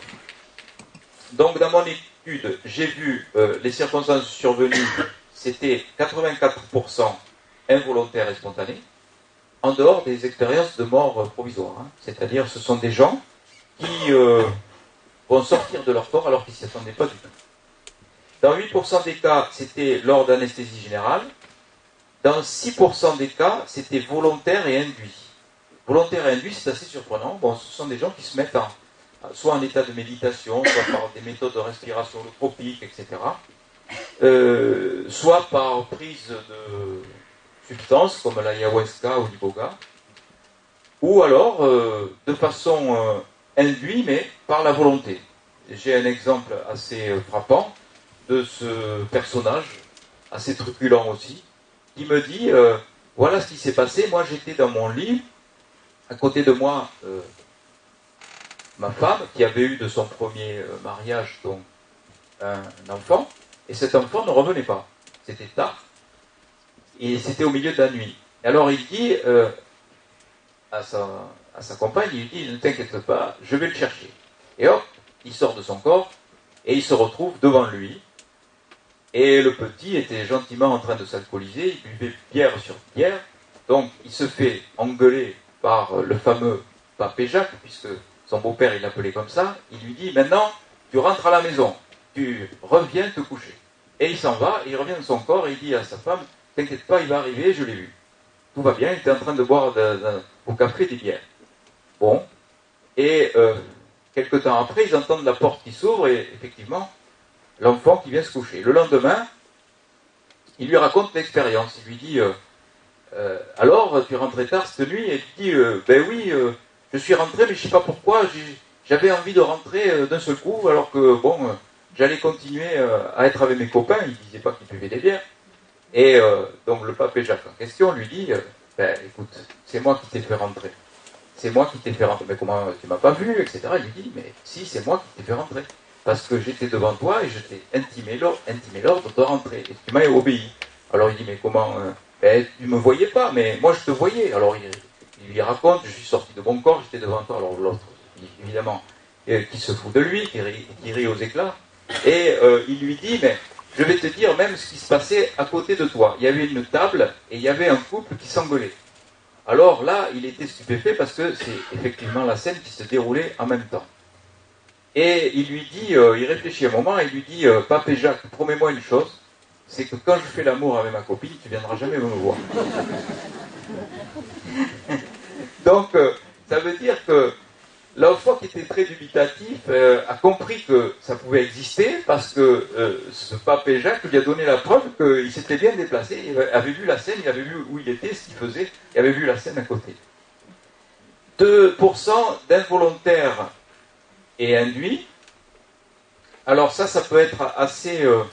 Donc dans mon étude, j'ai vu euh, les circonstances survenues, c'était 84% involontaires et spontanés en dehors des expériences de mort provisoire. Hein. C'est-à-dire, ce sont des gens qui euh, vont sortir de leur corps alors qu'ils ne s'y attendaient pas du tout. Dans 8% des cas, c'était lors d'anesthésie générale. Dans 6% des cas, c'était volontaire et induit. Volontaire et induit, c'est assez surprenant. Bon, ce sont des gens qui se mettent en, soit en état de méditation, soit par des méthodes de respiration tropique, etc. Euh, soit par prise de substances comme l'ayahuasca ou l'iboga, ou alors euh, de façon euh, induite, mais par la volonté. J'ai un exemple assez euh, frappant de ce personnage, assez truculent aussi, qui me dit voilà ce qui s'est passé. Moi, j'étais dans mon lit, à côté de moi, ma femme, qui avait eu de son premier mariage donc un enfant, et cet enfant ne revenait pas. C'était tard, et c'était au milieu de la nuit. Alors il dit euh, à, sa, compagne, il dit, ne t'inquiète pas, je vais le chercher. Et hop, il sort de son corps, et il se retrouve devant lui. Et le petit était gentiment en train de s'alcooliser, il buvait pierre sur pierre, donc il se fait engueuler par le fameux papé Jacques, puisque son beau-père il l'appelait comme ça, il lui dit maintenant tu rentres à la maison, tu reviens te coucher. Et il s'en va, il revient dans son corps et il dit à sa femme, t'inquiète pas, il va arriver, je l'ai vu. Tout va bien, il était en train de boire au café des bières. Bon. Et euh, quelques temps après, ils entendent la porte qui s'ouvre et effectivement, l'enfant qui vient se coucher. Le lendemain, il lui raconte l'expérience. Il lui dit euh, euh, Alors, tu es rentré tard cette nuit? Et il dit Ben oui, je suis rentré, mais je ne sais pas pourquoi. J'avais envie de rentrer d'un seul coup, alors que, bon, j'allais continuer à être avec mes copains. Il ne disait pas qu'il buvait des bières. Et donc, le pape Jacques en question lui dit Ben écoute, c'est moi qui t'ai fait rentrer c'est moi qui t'ai fait rentrer. Mais comment tu m'as pas vu, etc. Il lui dit, mais si, c'est moi qui t'ai fait rentrer. Parce que j'étais devant toi et je t'ai intimé l'ordre de rentrer. Et tu m'as obéi. Alors il dit, mais comment euh, ben, Tu me voyais pas, mais moi je te voyais. Alors il, lui raconte, je suis sorti de mon corps, j'étais devant toi. Alors l'autre, évidemment, euh, qui se fout de lui, qui rit, aux éclats. Et euh, il lui dit, mais je vais te dire même ce qui se passait à côté de toi. Il y avait une table et il y avait un couple qui s'engueulait. Alors là, il était stupéfait parce que c'est effectivement la scène qui se déroulait en même temps. Et il lui dit, euh, il réfléchit un moment, et il lui dit, euh, Papé Jacques, promets-moi une chose, c'est que quand je fais l'amour avec ma copine, tu viendras jamais me voir. Donc, euh, ça veut dire que L'enfant qui était très dubitatif euh, a compris que ça pouvait exister parce que ce Jacques lui a donné la preuve qu'il s'était bien déplacé, il avait vu la scène, il avait vu où il était, ce qu'il faisait, il avait vu la scène à côté. 2% d'involontaire et induit. Alors ça, ça peut être assez euh,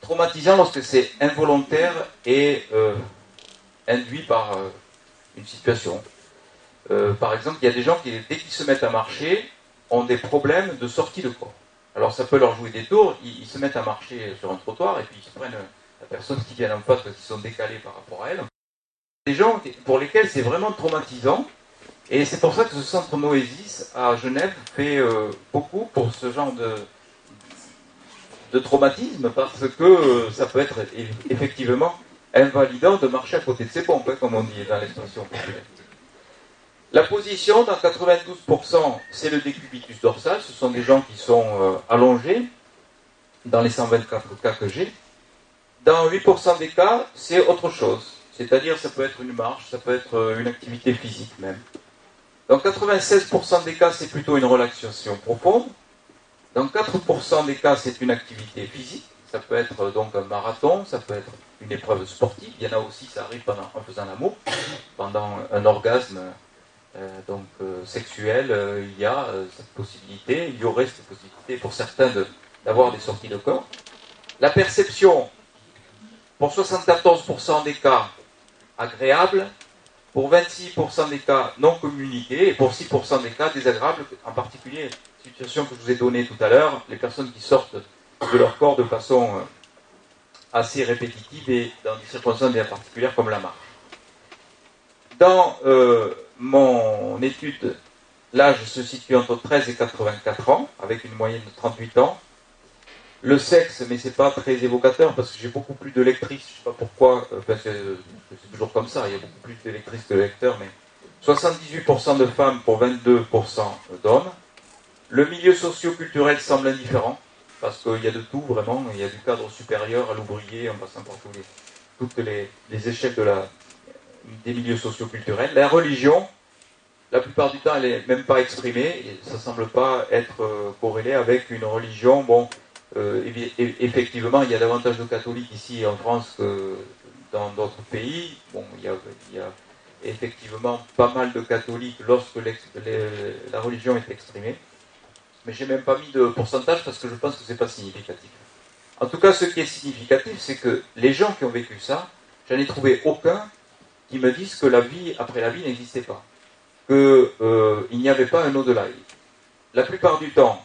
traumatisant lorsque c'est involontaire et induit par une situation. Euh, par exemple, il y a des gens qui, dès qu'ils se mettent à marcher, ont des problèmes de sortie de corps. Alors ça peut leur jouer des tours, ils, se mettent à marcher sur un trottoir et puis ils se prennent la personne qui vient en face parce qu'ils sont décalés par rapport à elle. Des gens pour lesquels c'est vraiment traumatisant. Et c'est pour ça que ce centre Noésis à Genève fait euh, beaucoup pour ce genre de, de traumatisme parce que euh, ça peut être effectivement invalidant de marcher à côté de ses pompes, hein, comme on dit dans l'expression populaire. La position, dans 92%, c'est le décubitus dorsal. Ce sont des gens qui sont euh, allongés dans les 124 cas que j'ai. Dans 8% des cas, c'est autre chose. C'est-à-dire, ça peut être une marche, ça peut être euh, une activité physique même. Dans 96% des cas, c'est plutôt une relaxation profonde. Dans 4% des cas, c'est une activité physique. Ça peut être euh, donc un marathon, ça peut être une épreuve sportive. Il y en a aussi, ça arrive pendant, en faisant l'amour, pendant un orgasme donc euh, sexuel, euh, il y a cette possibilité, il y aurait cette possibilité pour certains d'avoir des sorties de corps. La perception, pour 74% des cas, agréable, pour 26% des cas non communiqués, et pour 6% des cas désagréables, en particulier, situation que je vous ai donnée tout à l'heure, les personnes qui sortent de leur corps de façon assez répétitive et dans des circonstances bien particulières comme la marche. Dans mon étude, l'âge se situe entre 13 et 84 ans, avec une moyenne de 38 ans. Le sexe, mais c'est pas très évocateur parce que j'ai beaucoup plus de lectrices, je sais pas pourquoi, euh, parce que c'est toujours comme ça, il y a beaucoup plus de lectrices que de lecteurs, mais 78% de femmes pour 22% d'hommes. Le milieu socio-culturel semble indifférent, parce qu'il y a de tout vraiment, il y a du cadre supérieur à l'ouvrier en passant par tous les, toutes les, les échelles de la, des milieux socioculturels. La religion, la plupart du temps, elle n'est même pas exprimée. Ça ne semble pas être euh, corrélé avec une religion. Bon, euh, effectivement, il y a davantage de catholiques ici en France que dans d'autres pays. Bon, il y, a, effectivement pas mal de catholiques lorsque la religion est exprimée. Mais j'ai même pas mis de pourcentage parce que je pense que c'est pas significatif. En tout cas, ce qui est significatif, c'est que les gens qui ont vécu ça, j'en ai trouvé aucun qui me disent que la vie après la vie n'existait pas, qu'il euh, n'y avait pas un au-delà. La plupart du temps,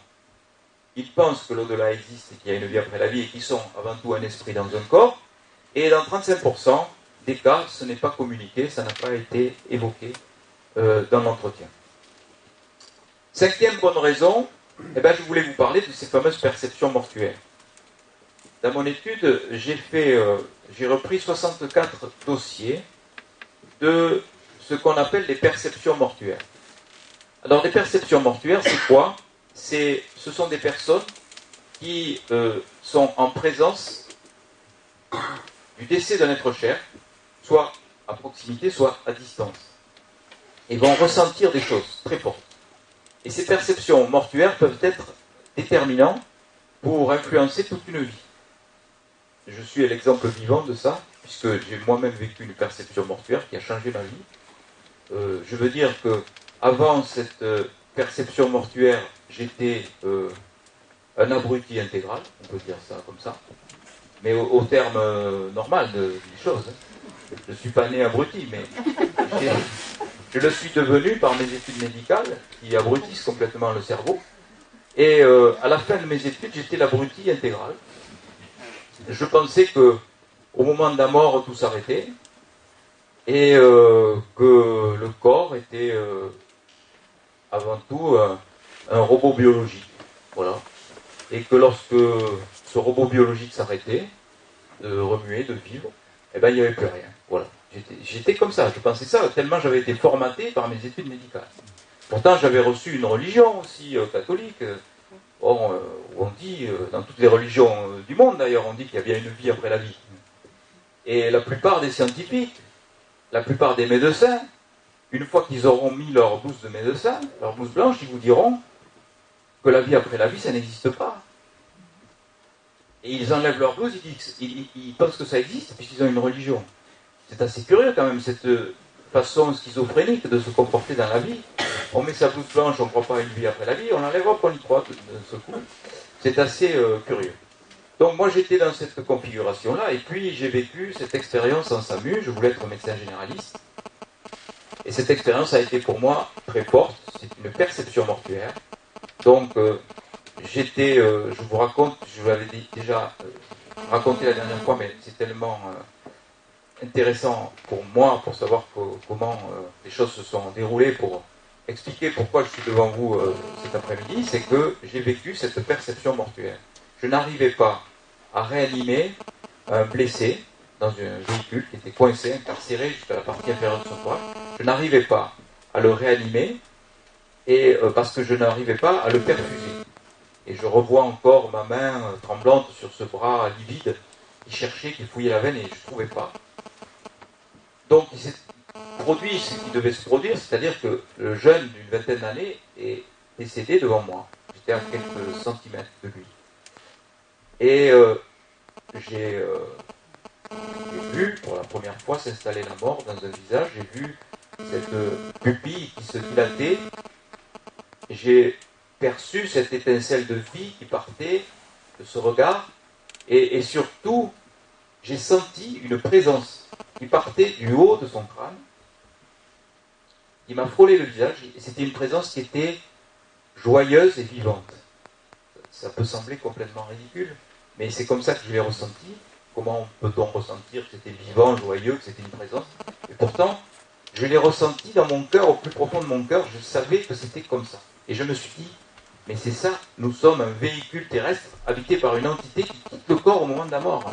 ils pensent que l'au-delà existe et qu'il y a une vie après la vie et qu'ils sont avant tout un esprit dans un corps. Et dans 35% des cas, ce n'est pas communiqué, ça n'a pas été évoqué euh, dans l'entretien. Cinquième bonne raison, eh ben, je voulais vous parler de ces fameuses perceptions mortuaires. Dans mon étude, j'ai euh, j'ai repris 64 dossiers de ce qu'on appelle les perceptions mortuaires. Alors, des perceptions mortuaires, c'est quoi? Ce sont des personnes qui euh, sont en présence du décès d'un être cher, soit à proximité, soit à distance, et vont ressentir des choses très fortes. Et ces perceptions mortuaires peuvent être déterminantes pour influencer toute une vie. Je suis l'exemple vivant de ça, puisque j'ai moi-même vécu une perception mortuaire qui a changé ma vie. Euh, je veux dire que avant cette euh, perception mortuaire, j'étais euh, un abruti intégral, on peut dire ça comme ça, mais au, terme normal de, des choses. Je ne suis pas né abruti, mais je le suis devenu par mes études médicales qui abrutissent complètement le cerveau. Et à la fin de mes études, j'étais l'abruti intégral. Je pensais que au moment de la mort, tout s'arrêtait et euh, que le corps était euh, avant tout un robot biologique. Voilà. Et que lorsque ce robot biologique s'arrêtait de remuer, de vivre, eh ben, il n'y avait plus rien. Voilà. J'étais comme ça, je pensais ça, tellement j'avais été formaté par mes études médicales. Pourtant, j'avais reçu une religion aussi euh, catholique. Euh, euh, on dit, dans toutes les religions du monde d'ailleurs, on dit qu'il y a bien une vie après la vie. Et la plupart des scientifiques, la plupart des médecins, une fois qu'ils auront mis leur blouse de médecin, leur blouse blanche, ils vous diront que la vie après la vie, ça n'existe pas. Et ils enlèvent leur blouse, ils, pensent que ça existe puisqu'ils ont une religion. C'est assez curieux quand même, cette façon schizophrénique de se comporter dans la vie. On met sa blouse blanche, on ne croit pas à une vie après la vie, on enlève, on y croit d'un ce coup. C'est assez euh, curieux. Donc moi j'étais dans cette configuration-là, et puis j'ai vécu cette expérience en SAMU, je voulais être médecin généraliste. Et cette expérience a été pour moi très forte, c'est une perception mortuaire. Donc euh, j'étais, euh, je vous raconte, je vous l'avais déjà raconté la dernière fois, mais c'est tellement intéressant pour moi, pour savoir comment euh, les choses se sont déroulées, pour expliquer pourquoi je suis devant vous euh, cet après-midi, c'est que j'ai vécu cette perception mortuaire. Je n'arrivais pas à réanimer un blessé dans un véhicule qui était coincé, incarcéré jusqu'à la partie inférieure de son corps. Je n'arrivais pas à le réanimer et euh, parce que je n'arrivais pas à le perfuser. Et je revois encore ma main tremblante sur ce bras livide qui cherchait, qui fouillait la veine et je ne trouvais pas. Donc il s'est produit ce qui devait se produire, c'est-à-dire que le jeune d'une vingtaine d'années est décédé devant moi. J'étais à quelques centimètres de lui. Et euh, euh, j'ai vu pour la première fois s'installer la mort dans un visage, j'ai vu cette pupille qui se dilatait, j'ai perçu cette étincelle de vie qui partait de ce regard, et surtout, j'ai senti une présence qui partait du haut de son crâne, qui m'a frôlé le visage, et c'était une présence qui était joyeuse et vivante. Ça peut sembler complètement ridicule, mais c'est comme ça que je l'ai ressenti. Comment peut-on ressentir que c'était vivant, joyeux, que c'était une présence? Et pourtant, je l'ai ressenti dans mon cœur, au plus profond de mon cœur, je savais que c'était comme ça. Et je me suis dit, mais c'est ça, nous sommes un véhicule terrestre habité par une entité qui quitte le corps au moment de la mort.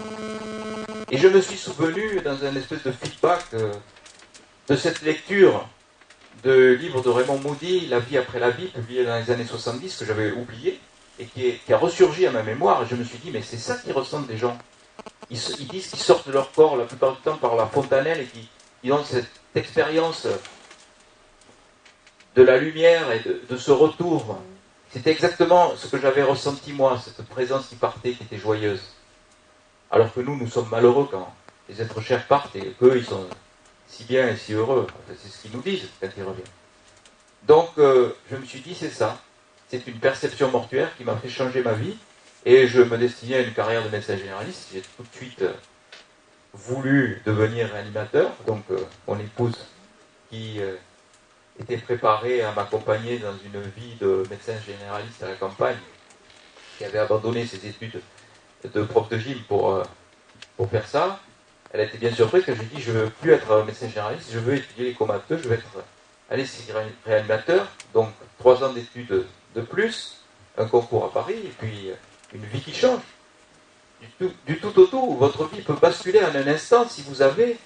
Et je me suis souvenu, dans un espèce de feedback, euh, de cette lecture de livre de Raymond Moody, La vie après la vie, publié dans les années 70, que j'avais oublié, et qui, a ressurgi à ma mémoire. Et je me suis dit, mais c'est ça qui ressentent les gens. Ils, disent qu'ils sortent de leur corps la plupart du temps par la fontanelle et qu'ils ont cette expérience de la lumière et de ce retour c'était exactement ce que j'avais ressenti moi, cette présence qui partait, qui était joyeuse. Alors que nous, nous sommes malheureux quand les êtres chers partent et eux, ils sont si bien et si heureux. c'est ce qu'ils nous disent quand ils reviennent. Donc, euh, je me suis dit, c'est ça. C'est une perception mortuaire qui m'a fait changer ma vie. Et je me destinais à une carrière de médecin généraliste. J'ai tout de suite euh, voulu devenir animateur. Donc, euh, mon épouse, qui était préparé à m'accompagner dans une vie de médecin généraliste à la campagne, qui avait abandonné ses études de prof de gym pour, euh, pour faire ça, elle a été bien surprise quand je lui ai dit je veux plus être médecin généraliste, je veux étudier les comateux, je veux être anesthésie réanimateur, donc trois ans d'études de plus, un concours à Paris, et puis une vie qui change. Du tout, au tout, votre vie peut basculer en un instant si vous avez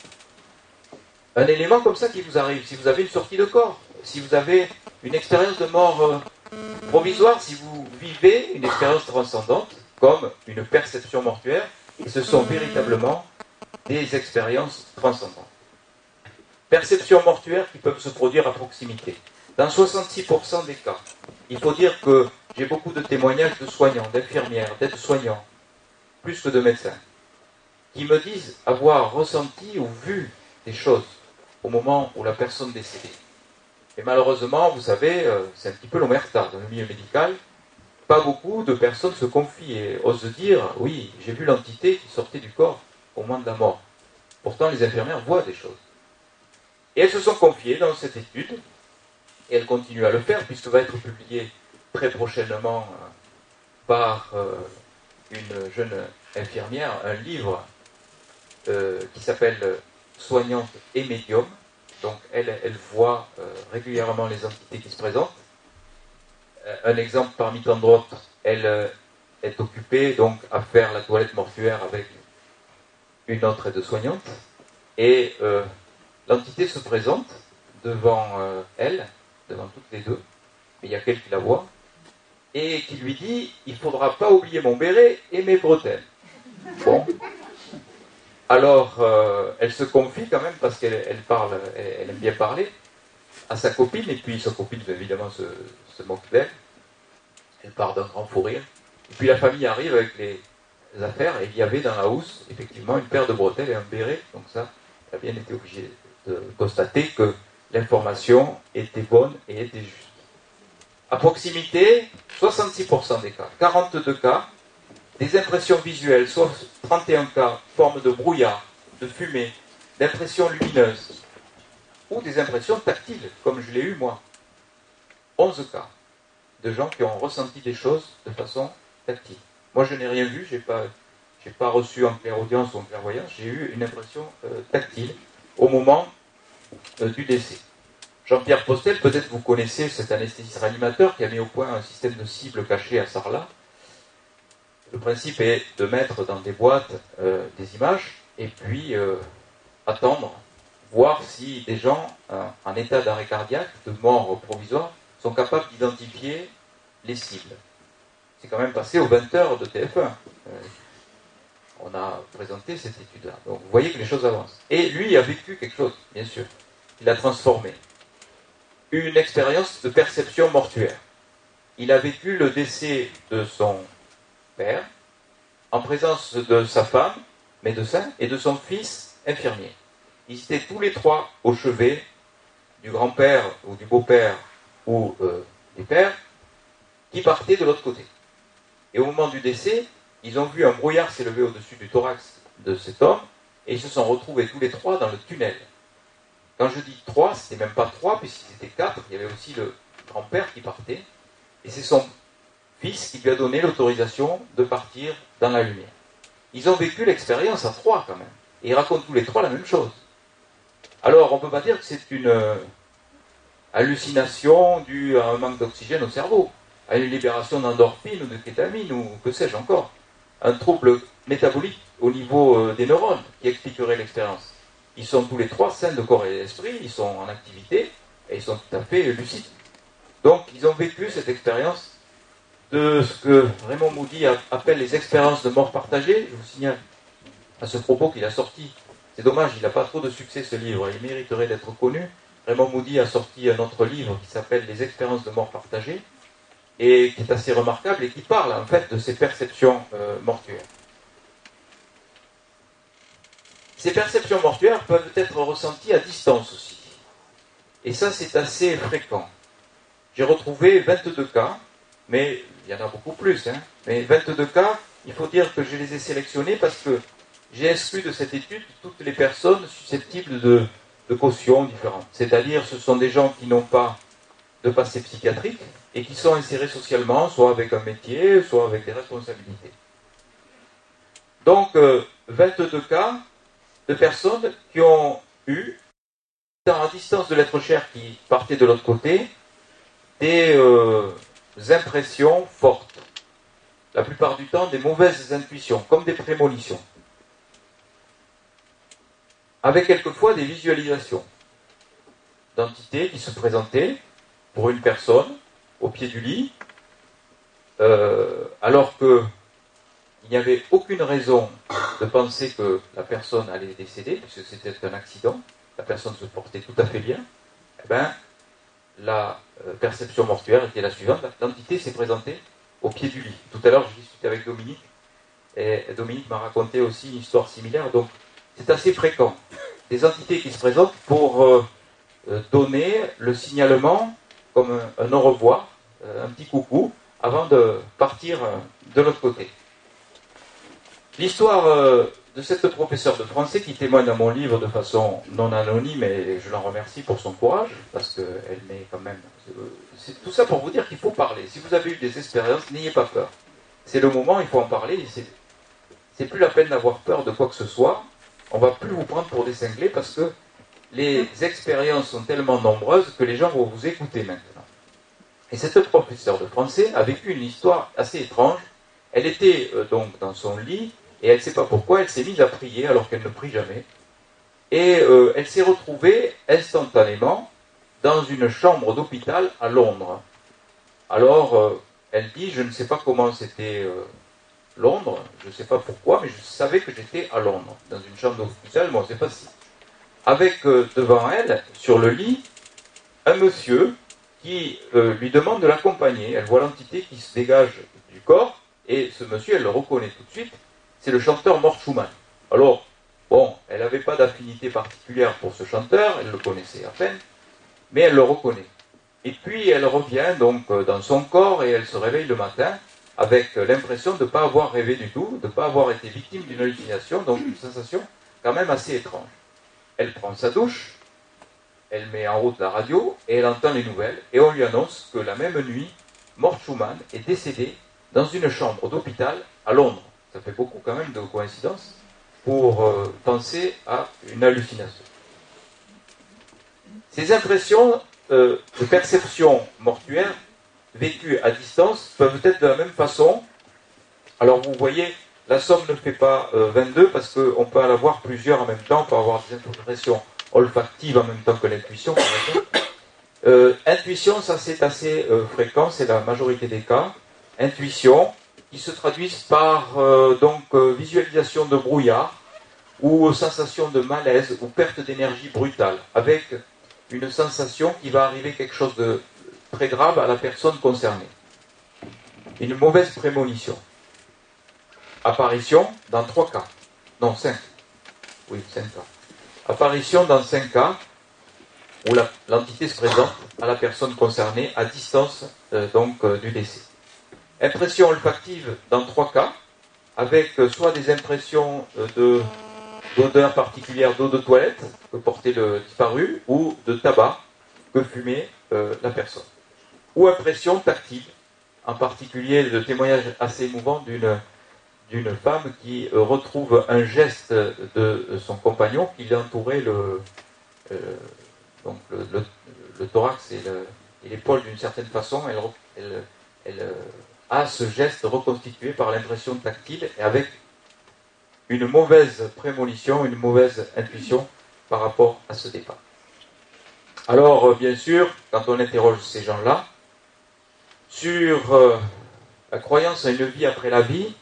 un élément comme ça qui vous arrive, si vous avez une sortie de corps, si vous avez une expérience de mort euh, provisoire, si vous vivez une expérience transcendante, comme une perception mortuaire, et ce sont véritablement des expériences transcendantes. Perceptions mortuaires qui peuvent se produire à proximité. Dans 66% des cas, il faut dire que j'ai beaucoup de témoignages de soignants, d'infirmières, d'aides-soignants, plus que de médecins, qui me disent avoir ressenti ou vu des choses au moment où la personne décédait. Et malheureusement, vous savez, euh, c'est un petit peu l'omerta dans le milieu médical. Pas beaucoup de personnes se confient et osent dire Oui, j'ai vu l'entité qui sortait du corps au moment de la mort. Pourtant, les infirmières voient des choses. Et elles se sont confiées dans cette étude, et elles continuent à le faire, puisque va être publié très prochainement euh, par euh, une jeune infirmière un livre qui s'appelle Soignante et médium, donc elle, elle voit euh, régulièrement les entités qui se présentent. Euh, un exemple parmi tant d'autres, elle euh, est occupée donc à faire la toilette mortuaire avec une autre aide-soignante. Et l'entité se présente devant elle, devant toutes les deux, mais il y a quelqu'un qui la voit, et qui lui dit il ne faudra pas oublier mon béret et mes bretelles. Bon, alors, euh, elle se confie quand même parce qu'elle parle, elle, aime bien parler à sa copine, et puis sa copine, évidemment, se, moque d'elle. Elle part d'un grand fou rire. Et puis la famille arrive avec les, affaires, et il y avait dans la housse, effectivement, une paire de bretelles et un béret. Donc ça, elle a bien été obligée de constater que l'information était bonne et était juste. À proximité, 66% des cas. 42 cas, des impressions visuelles, soit 31 cas, forme de brouillard, de fumée, d'impressions lumineuses, ou des impressions tactiles, comme je l'ai eu moi. 11 cas de gens qui ont ressenti des choses de façon tactile. Moi, je n'ai rien vu, je n'ai pas, pas reçu en clair-audience ou en clairvoyance, j'ai eu une impression euh, tactile au moment euh, du décès. Jean-Pierre Postel, peut-être vous connaissez cet anesthésiste réanimateur qui a mis au point un système de cible caché à Sarlat, le principe est de mettre dans des boîtes euh, des images et puis euh, attendre, voir si des gens en état d'arrêt cardiaque, de mort provisoire, sont capables d'identifier les cibles. C'est quand même passé aux 20 heures de TF1. on a présenté cette étude-là. Donc vous voyez que les choses avancent. Et lui a vécu quelque chose, bien sûr. Il a transformé. Une expérience de perception mortuaire. Il a vécu le décès de son père, en présence de sa femme, médecin, et de son fils, infirmier. Ils étaient tous les trois au chevet du grand-père ou du beau-père ou euh, du père qui partaient de l'autre côté. Et au moment du décès, ils ont vu un brouillard s'élever au-dessus du thorax de cet homme et ils se sont retrouvés tous les trois dans le tunnel. Quand je dis trois, c'était même pas trois puisqu'ils étaient quatre, il y avait aussi le grand-père qui partait et c'est son fils qui lui a donné l'autorisation de partir dans la lumière. Ils ont vécu l'expérience à trois quand même. Et ils racontent tous les trois la même chose. Alors, on ne peut pas dire que c'est une euh, hallucination due à un manque d'oxygène au cerveau, à une libération d'endorphine ou de kétamine ou que sais-je encore. Un trouble métabolique au niveau euh, des neurones qui expliquerait l'expérience. Ils sont tous les trois sains de corps et d'esprit, ils sont en activité et ils sont tout à fait lucides. Donc, ils ont vécu cette expérience de ce que Raymond Moody appelle les expériences de mort partagée. Je vous signale à ce propos qu'il a sorti. C'est dommage, il n'a pas trop de succès ce livre, il mériterait d'être connu. Raymond Moody a sorti un autre livre qui s'appelle Les expériences de mort partagée et qui est assez remarquable et qui parle en fait de ces perceptions euh, mortuaires. Ces perceptions mortuaires peuvent être ressenties à distance aussi. Et ça, c'est assez fréquent. J'ai retrouvé 22 cas mais il y en a beaucoup plus. Hein. Mais 22 cas, il faut dire que je les ai sélectionnés parce que j'ai exclu de cette étude toutes les personnes susceptibles de, de cautions différentes. C'est-à-dire, ce sont des gens qui n'ont pas de passé psychiatrique, et qui sont insérés socialement, soit avec un métier, soit avec des responsabilités. Donc, 22 cas de personnes qui ont eu, la distance de l'être cher qui partait de l'autre côté, des impressions fortes. La plupart du temps, des mauvaises intuitions, comme des prémonitions. Avec quelquefois des visualisations d'entités qui se présentaient pour une personne au pied du lit, euh, alors qu'il n'y avait aucune raison de penser que la personne allait décéder, puisque c'était un accident, la personne se portait tout à fait bien, eh ben, la euh, perception mortuaire était la suivante. L'entité s'est présentée au pied du lit. Tout à l'heure, j'ai discuté avec Dominique, et Dominique m'a raconté aussi une histoire similaire. Donc, c'est assez fréquent. Des entités qui se présentent pour euh, euh, donner le signalement comme un, au revoir, un petit coucou, avant de partir de l'autre côté. L'histoire de cette professeure de français qui témoigne dans mon livre de façon non anonyme, et je l'en remercie pour son courage, parce qu'elle met quand même. C'est tout ça pour vous dire qu'il faut parler. Si vous avez eu des expériences, n'ayez pas peur. C'est le moment, il faut en parler. C'est plus la peine d'avoir peur de quoi que ce soit. On va plus vous prendre pour des cinglés parce que les expériences sont tellement nombreuses que les gens vont vous écouter maintenant. Et cette professeure de français a vécu une histoire assez étrange. Elle était euh, donc dans son lit et elle ne sait pas pourquoi, elle s'est mise à prier alors qu'elle ne prie jamais. Et euh, elle s'est retrouvée instantanément dans une chambre d'hôpital à Londres. Alors, euh, elle dit, je ne sais pas comment c'était euh, Londres, je ne sais pas pourquoi, mais je savais que j'étais à Londres, dans une chambre d'hôpital, bon, c'est pas si. Avec devant elle, sur le lit, un monsieur qui lui demande de l'accompagner. Elle voit l'entité qui se dégage du corps, et ce monsieur, elle le reconnaît tout de suite, c'est le chanteur Mort Schumann. Alors, bon, elle n'avait pas d'affinité particulière pour ce chanteur, elle le connaissait à peine, mais elle le reconnaît. Et puis elle revient donc euh, dans son corps et elle se réveille le matin avec l'impression de ne pas avoir rêvé du tout, de ne pas avoir été victime d'une hallucination, donc une sensation quand même assez étrange. Elle prend sa douche, elle met en route la radio et elle entend les nouvelles et on lui annonce que la même nuit, Mort Schumann est décédé dans une chambre d'hôpital à Londres ça fait beaucoup quand même de coïncidences, pour euh, penser à une hallucination. Ces impressions euh, de perception mortuaire vécues à distance peuvent être de la même façon. Alors vous voyez, la somme ne fait pas 22 euh, parce qu'on peut en avoir plusieurs en même temps, peut avoir des impressions olfactives en même temps que l'intuition. intuition, ça c'est assez fréquent, c'est la majorité des cas. Intuition, qui se traduisent par euh, donc euh, visualisation de brouillard ou sensation de malaise ou perte d'énergie brutale, avec une sensation qui va arriver quelque chose de très grave à la personne concernée. Une mauvaise prémonition. Apparition dans trois cas. Non, cinq. Oui, cinq cas. Apparition dans cinq cas où l'entité se présente à la personne concernée à distance euh, donc du décès. Impression olfactive dans trois cas, avec euh, soit des impressions euh, de d'odeur particulière d'eau de toilette que portait le disparu, ou de tabac que fumait euh, la personne. Ou impression tactile, en particulier le témoignage assez émouvant d'une d'une femme qui retrouve un geste de son compagnon qui l'entourait le, donc le, thorax et l'épaule d'une certaine façon. À ce geste reconstitué par l'impression tactile et avec une mauvaise prémonition, une mauvaise intuition par rapport à ce départ. Alors, euh, bien sûr, quand on interroge ces gens-là, sur euh, la croyance à une vie après la vie,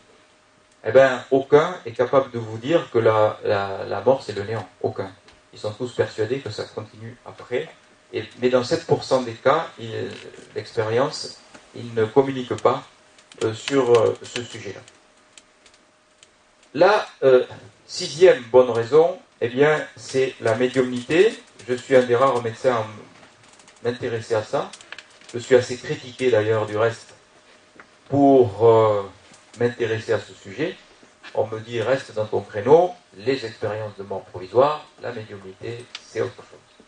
eh bien, aucun est capable de vous dire que la, mort, c'est le néant. Aucun. Ils sont tous persuadés que ça continue après. Mais dans 7% des cas, l'expérience, ils ne communiquent pas euh, sur euh, ce sujet-là. La euh, sixième bonne raison, eh bien, c'est la médiumnité. Je suis un des rares médecins à m'intéresser à ça. Je suis assez critiqué d'ailleurs du reste pour m'intéresser à ce sujet. On me dit reste dans ton créneau, les expériences de mort provisoire, la médiumnité, c'est autre chose.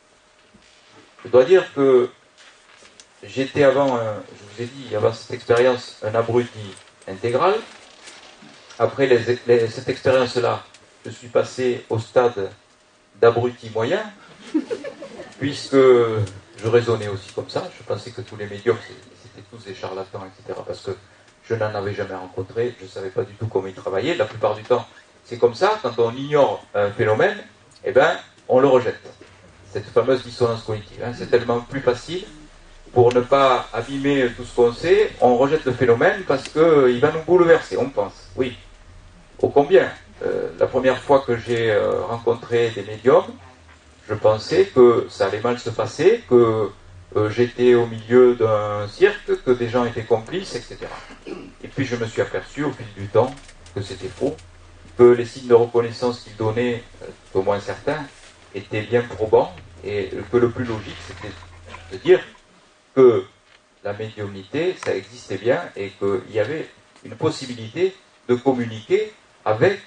Je dois dire que j'étais avant, je vous ai dit, avant cette expérience, un abruti intégral. Après cette expérience-là, je suis passé au stade d'abruti moyen, puisque je raisonnais aussi comme ça. Je pensais que tous les médiums, c'était tous des charlatans, etc. Parce que je n'en avais jamais rencontré, je ne savais pas du tout comment ils travaillaient. La plupart du temps, c'est comme ça, quand on ignore un phénomène, eh ben, on le rejette. Cette fameuse dissonance cognitive. Hein. c'est tellement plus facile pour ne pas abîmer tout ce qu'on sait, on rejette le phénomène parce qu'il euh, va nous bouleverser, on pense. Oui. Au combien? Euh, La première fois que j'ai euh, rencontré des médiums, je pensais que ça allait mal se passer, que j'étais au milieu d'un cirque, que des gens étaient complices, etc. Et puis je me suis aperçu au fil du temps que c'était faux, que les signes de reconnaissance qu'ils donnaient, au moins certains, étaient bien probants, et que le plus logique, c'était de dire que la médiumnité, ça existait bien et qu'il y avait une possibilité de communiquer avec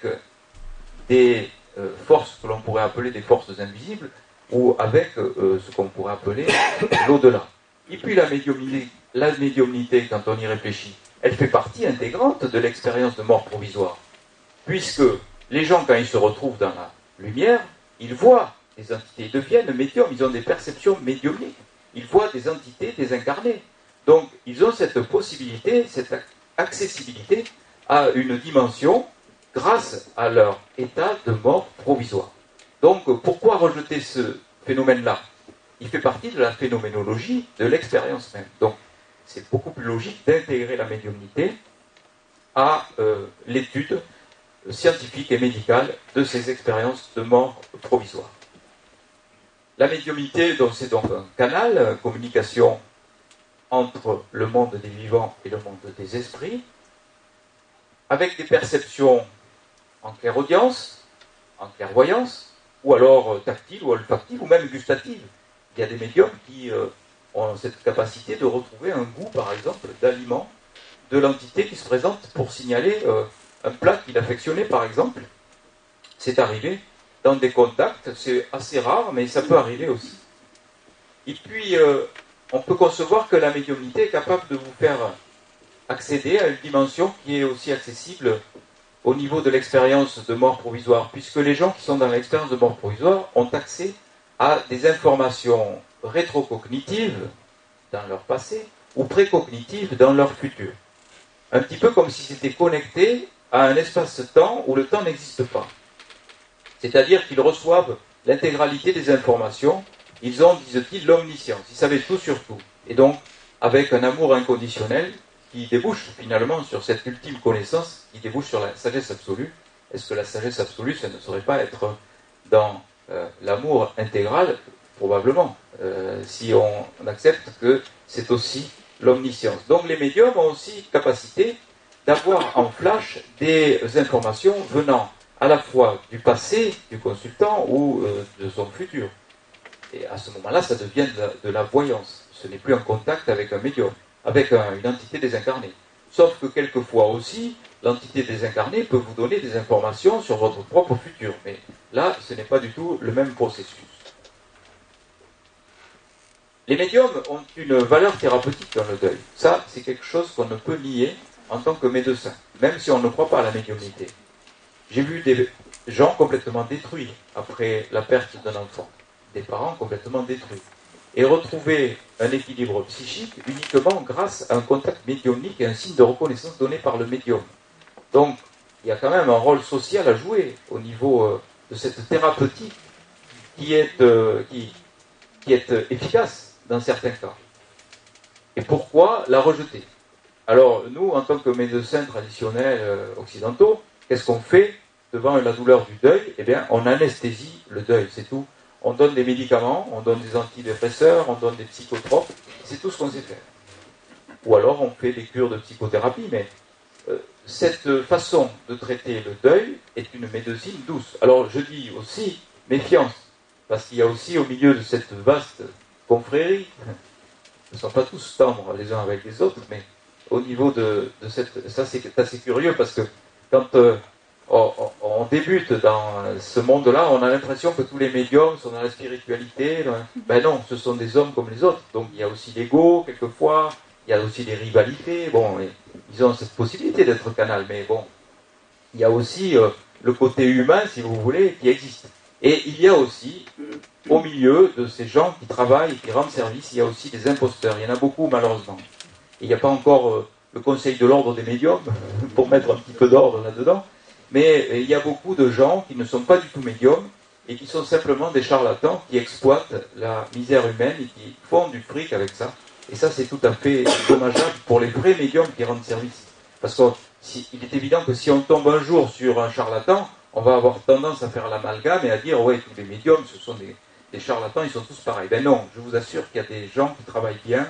des euh, forces que l'on pourrait appeler des forces invisibles ou avec euh, ce qu'on pourrait appeler l'au-delà. Et puis la médiumnité, la médiumnité, quand on y réfléchit, elle fait partie intégrante de l'expérience de mort provisoire. Puisque les gens, quand ils se retrouvent dans la lumière, ils voient des entités, ils deviennent médiums, ils ont des perceptions médiumniques ils voient des entités désincarnées. Donc, ils ont cette possibilité, cette accessibilité à une dimension grâce à leur état de mort provisoire. Donc, pourquoi rejeter ce phénomène-là? Il fait partie de la phénoménologie de l'expérience même. Donc, c'est beaucoup plus logique d'intégrer la médiumnité à euh, l'étude scientifique et médicale de ces expériences de mort provisoire. La médiumité, c'est donc un canal, une communication entre le monde des vivants et le monde des esprits, avec des perceptions en clairaudience, en clairvoyance, ou alors euh, tactile ou olfactive, ou même gustative. Il y a des médiums qui euh, ont cette capacité de retrouver un goût, par exemple, d'aliment de l'entité qui se présente pour signaler euh, un plat qu'il affectionnait, par exemple. C'est arrivé dans des contacts. C'est assez rare, mais ça peut arriver aussi. Et puis, euh, on peut concevoir que la médiumnité est capable de vous faire accéder à une dimension qui est aussi accessible au niveau de l'expérience de mort provisoire, puisque les gens qui sont dans l'expérience de mort provisoire ont accès à des informations rétrocognitives dans leur passé ou précognitives dans leur futur. Un petit peu comme si c'était connecté à un espace-temps où le temps n'existe pas. C'est-à-dire qu'ils reçoivent l'intégralité des informations. Ils ont, disent-ils, l'omniscience. Ils savaient tout sur tout. Et donc, avec un amour inconditionnel qui débouche finalement sur cette ultime connaissance, qui débouche sur la sagesse absolue. Est-ce que la sagesse absolue, ça ne saurait pas être dans euh, l'amour intégral? Probablement, euh, si on, accepte que c'est aussi l'omniscience. Donc les médiums ont aussi capacité d'avoir en flash des informations venant à la fois du passé du consultant ou euh, de son futur. Et à ce moment-là, ça devient de la, voyance. Ce n'est plus un contact avec un médium, avec une entité désincarnée. Sauf que quelquefois aussi, l'entité désincarnée peut vous donner des informations sur votre propre futur. Mais là, ce n'est pas du tout le même processus. Les médiums ont une valeur thérapeutique dans le deuil. Ça, c'est quelque chose qu'on ne peut nier en tant que médecin, même si on ne croit pas à la médiumnité. J'ai vu des gens complètement détruits après la perte d'un enfant, des parents complètement détruits, et retrouver un équilibre psychique uniquement grâce à un contact médiumnique et un signe de reconnaissance donné par le médium. Donc, il y a quand même un rôle social à jouer au niveau euh, de cette thérapeutique qui est, euh, qui, est euh, efficace dans certains cas. Et pourquoi la rejeter? Alors, nous, en tant que médecins traditionnels occidentaux, Qu'est-ce qu'on fait devant la douleur du deuil? Eh bien, on anesthésie le deuil, c'est tout. On donne des médicaments, on donne des antidépresseurs, on donne des psychotropes, c'est tout ce qu'on sait faire. Ou alors on fait des cures de psychothérapie, mais euh, cette façon de traiter le deuil est une médecine douce. Alors je dis aussi méfiance, parce qu'il y a aussi au milieu de cette vaste confrérie, ne sont pas tous tendres les uns avec les autres, mais au niveau de, de cette... Ça c'est assez curieux parce que quand euh, on, débute dans ce monde-là, on a l'impression que tous les médiums sont dans la spiritualité. Ben non, ce sont des hommes comme les autres. Donc il y a aussi l'ego, quelquefois, il y a aussi des rivalités. Bon, ils ont cette possibilité d'être canal, mais bon, il y a aussi euh, le côté humain, si vous voulez, qui existe. Et il y a aussi, au milieu de ces gens qui travaillent et qui rendent service, il y a aussi des imposteurs. Il y en a beaucoup, malheureusement. il n'y a pas encore euh, le conseil de l'ordre des médiums pour mettre un petit peu d'ordre là-dedans. Mais euh, il y a beaucoup de gens qui ne sont pas du tout médiums et qui sont simplement des charlatans qui exploitent la misère humaine et qui font du fric avec ça. Et ça, c'est tout à fait dommageable pour les vrais médiums qui rendent service. Parce qu'il est évident que si on tombe un jour sur un charlatan, on va avoir tendance à faire l'amalgame et à dire, ouais, tous les médiums, ce sont des, des charlatans, ils sont tous pareils. Ben non, je vous assure qu'il y a des gens qui travaillent bien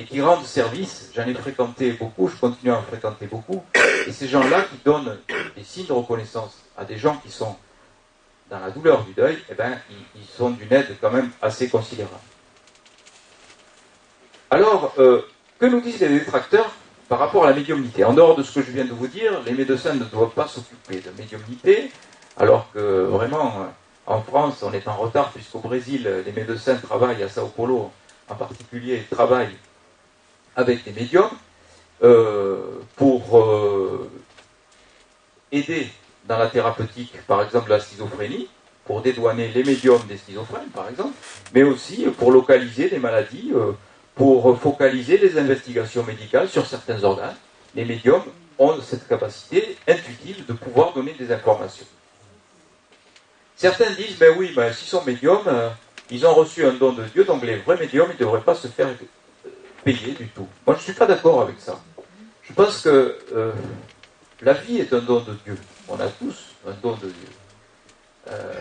et qui rendent service. J'en ai fréquenté beaucoup, je continue à en fréquenter beaucoup. Et ces gens-là qui donnent des signes de reconnaissance à des gens qui sont dans la douleur du deuil, eh ben, ils, sont d'une aide quand même assez considérable. Alors, euh, que nous disent les détracteurs par rapport à la médiumnité? En dehors de ce que je viens de vous dire, les médecins ne doivent pas s'occuper de médiumnité, alors que vraiment, en France, on est en retard, puisqu'au Brésil, les médecins travaillent à Sao Paulo, en particulier, travaillent avec des médiums euh, pour euh, aider dans la thérapeutique, par exemple, la schizophrénie, pour dédouaner les médiums des schizophrènes, par exemple, mais aussi pour localiser des maladies, euh, pour focaliser les investigations médicales sur certains organes. Les médiums ont cette capacité intuitive de pouvoir donner des informations. Certains disent, ben oui, ben, s'ils sont médiums, ils ont reçu un don de Dieu, donc les vrais médiums, ils ne devraient pas se faire payer du tout. Moi, je ne suis pas d'accord avec ça. Je pense que euh, la vie est un don de Dieu. On a tous un don de Dieu. Euh,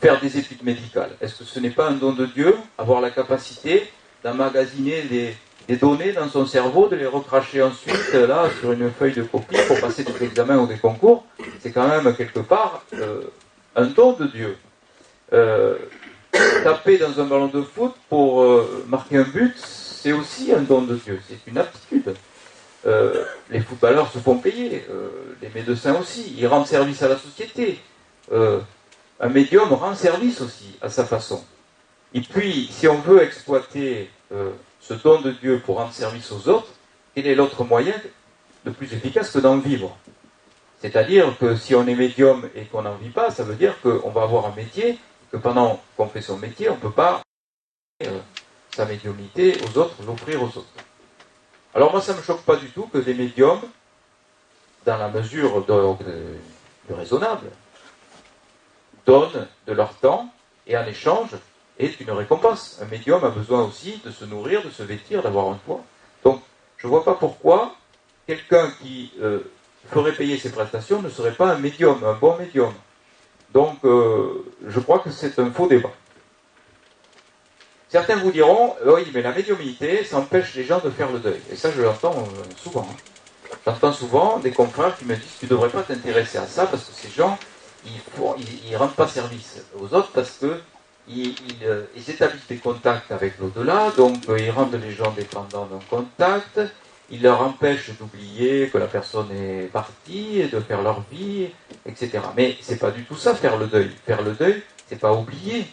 faire des études médicales, est-ce que ce n'est pas un don de Dieu Avoir la capacité d'emmagasiner des, données dans son cerveau, de les recracher ensuite là sur une feuille de copie pour passer des examens ou des concours, c'est quand même quelque part euh, un don de Dieu. taper dans un ballon de foot pour marquer un but, c'est aussi un don de Dieu, c'est une aptitude. Euh, les footballeurs se font payer, euh, les médecins aussi, ils rendent service à la société. Euh, un médium rend service aussi à sa façon. Et puis, si on veut exploiter ce don de Dieu pour rendre service aux autres, quel est l'autre moyen de plus efficace que d'en vivre? C'est-à-dire que si on est médium et qu'on n'en vit pas, ça veut dire qu'on va avoir un métier, que pendant qu'on fait son métier, on ne peut pas sa médiumnité aux autres, l'offrir aux autres. Alors moi, ça ne me choque pas du tout que des médiums, dans la mesure du raisonnable, donnent de leur temps et en échange est une récompense. Un médium a besoin aussi de se nourrir, de se vêtir, d'avoir un toit. Donc, je ne vois pas pourquoi quelqu'un qui euh, ferait payer ses prestations ne serait pas un médium, un bon médium. Donc, euh, je crois que c'est un faux débat. Certains vous diront, oui, mais la médiumnité, ça empêche les gens de faire le deuil. Et ça, je l'entends euh, souvent. Hein. J'entends souvent des confrères qui me disent, tu ne devrais pas t'intéresser à ça parce que ces gens, ils ne rendent pas service aux autres parce que ils, euh, établissent des contacts avec l'au-delà, donc euh, ils rendent les gens dépendants d'un contact, ils leur empêchent d'oublier que la personne est partie, et de faire leur vie, etc. Mais c'est pas du tout ça, faire le deuil. Faire le deuil, c'est pas oublier.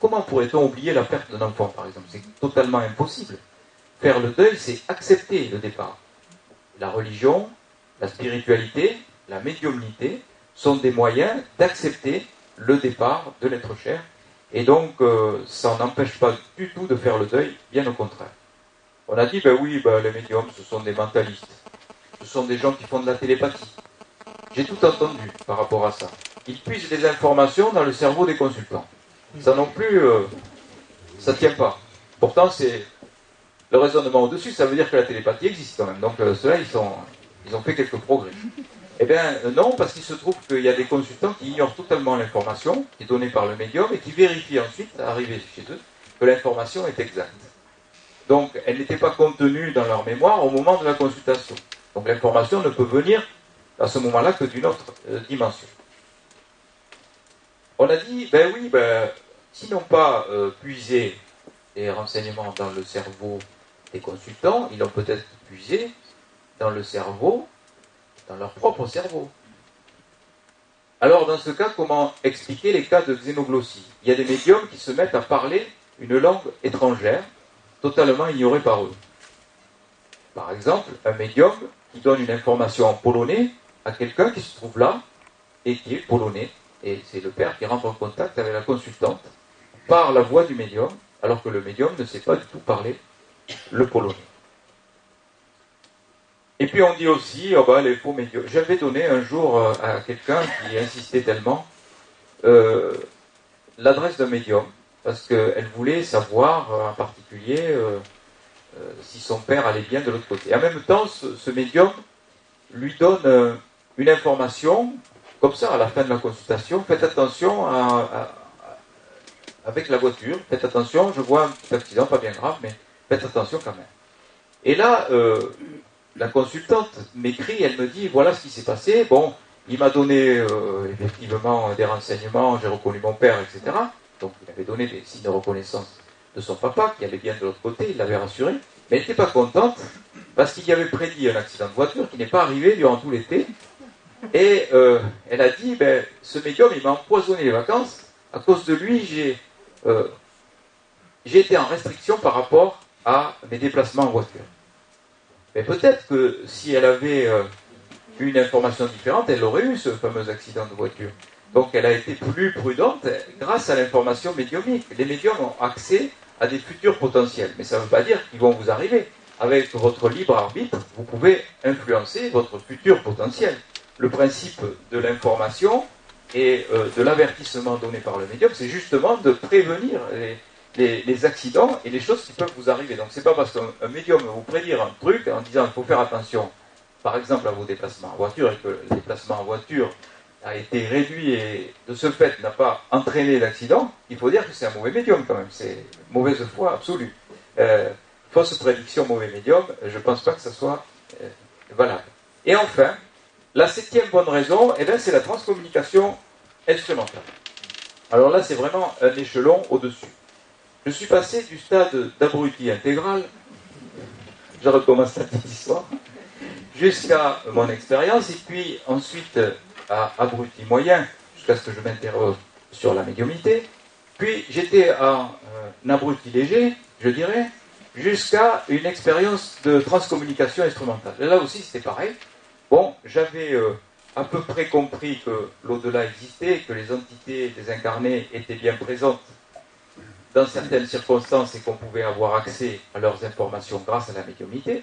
Comment pourrait-on oublier la perte d'un enfant, par exemple? C'est totalement impossible. Faire le deuil, c'est accepter le départ. La religion, la spiritualité, la médiumnité sont des moyens d'accepter le départ de l'être cher. Et donc, euh, ça n'empêche pas du tout de faire le deuil, bien au contraire. On a dit, ben oui, ben, les médiums, ce sont des mentalistes. Ce sont des gens qui font de la télépathie. J'ai tout entendu par rapport à ça. Ils puisent des informations dans le cerveau des consultants. Ça non plus, euh, ça ne tient pas. Pourtant, c'est le raisonnement au-dessus, ça veut dire que la télépathie existe quand même. Donc euh, ceux-là, ils, ils ont fait quelques progrès. Eh bien euh, non, parce qu'il se trouve qu'il y a des consultants qui ignorent totalement l'information qui est donnée par le médium et qui vérifient ensuite, arrivés chez eux, que l'information est exacte. Donc elle n'était pas contenue dans leur mémoire au moment de la consultation. Donc l'information ne peut venir à ce moment-là que d'une autre dimension. On a dit, ben oui, ben, s'ils n'ont pas euh, puisé les renseignements dans le cerveau des consultants, ils l'ont peut-être puisé dans le cerveau, dans leur propre cerveau. Alors, dans ce cas, comment expliquer les cas de xénoglossie? Il y a des médiums qui se mettent à parler une langue étrangère, totalement ignorée par eux. Par exemple, un médium qui donne une information en polonais à quelqu'un qui se trouve là et qui est polonais. Et c'est le père qui rentre en contact avec la consultante par la voix du médium, alors que le médium ne sait pas du tout parler le polonais. Et puis on dit aussi, oh bah, les faux médiums. J'avais donné un jour euh, à quelqu'un qui insistait tellement euh, l'adresse d'un médium, parce qu'elle voulait savoir euh, en particulier si son père allait bien de l'autre côté. En même temps, ce, médium lui donne une information, comme ça, à la fin de la consultation, faites attention avec la voiture, faites attention, je vois un petit accident, pas bien grave, mais faites attention quand même. Et là, la consultante m'écrit, elle me dit voilà ce qui s'est passé. Bon, il m'a donné euh, effectivement des renseignements, j'ai reconnu mon père, etc. Donc il avait donné des signes de reconnaissance de son papa qui allait bien de l'autre côté, il l'avait rassuré. Mais elle n'était pas contente parce qu'il y avait prédit un accident de voiture qui n'est pas arrivé durant tout l'été. Et euh, elle a dit ben, ce médium, il m'a empoisonné les vacances. À cause de lui, j'ai euh, j'ai été en restriction par rapport à mes déplacements en voiture. Mais peut-être que si elle avait euh, une information différente, elle aurait eu ce fameux accident de voiture. Donc elle a été plus prudente grâce à l'information médiumique. Les médiums ont accès à des futurs potentiels, mais ça ne veut pas dire qu'ils vont vous arriver. Avec votre libre arbitre, vous pouvez influencer votre futur potentiel. Le principe de l'information et euh, de l'avertissement donné par le médium, c'est justement de prévenir les, accidents et les choses qui peuvent vous arriver. Donc c'est pas parce qu'un médium va vous prédire un truc en disant qu'il faut faire attention, par exemple à vos déplacements en voiture, et que le déplacement en voiture a été réduit et de ce fait n'a pas entraîné l'accident, il faut dire que c'est un mauvais médium quand même. C'est mauvaise foi absolue. Euh, fausse prédiction, mauvais médium, je ne pense pas que ce soit euh, valable. Et enfin, la septième bonne raison, eh c'est la transcommunication instrumentale. Alors là, c'est vraiment un échelon au-dessus. Je suis passé du stade d'abruti intégral, je recommence cette histoire, jusqu'à mon expérience, et puis ensuite à abruti moyen, jusqu'à ce que je m'interroge sur la médiumité. Puis j'étais en euh, abruti léger, je dirais, jusqu'à une expérience de transcommunication instrumentale. Et là aussi, c'était pareil. Bon, j'avais euh, à peu près compris que l'au-delà existait, que les entités désincarnées étaient bien présentes dans certaines circonstances et qu'on pouvait avoir accès à leurs informations grâce à la médiumité.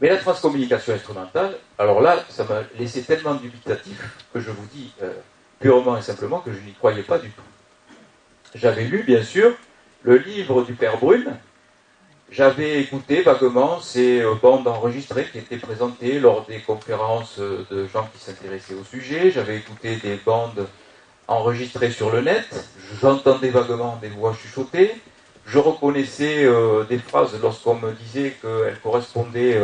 Mais la transcommunication instrumentale, alors là, ça m'a laissé tellement dubitatif que je vous dis euh, purement et simplement que je n'y croyais pas du tout. J'avais lu, bien sûr, le livre du Père Brune. J'avais écouté vaguement ces euh, bandes enregistrées qui étaient présentées lors des conférences euh, de gens qui s'intéressaient au sujet. J'avais écouté des bandes enregistré sur le net, j'entendais vaguement des voix chuchotées, je reconnaissais euh, des phrases lorsqu'on me disait qu'elles correspondaient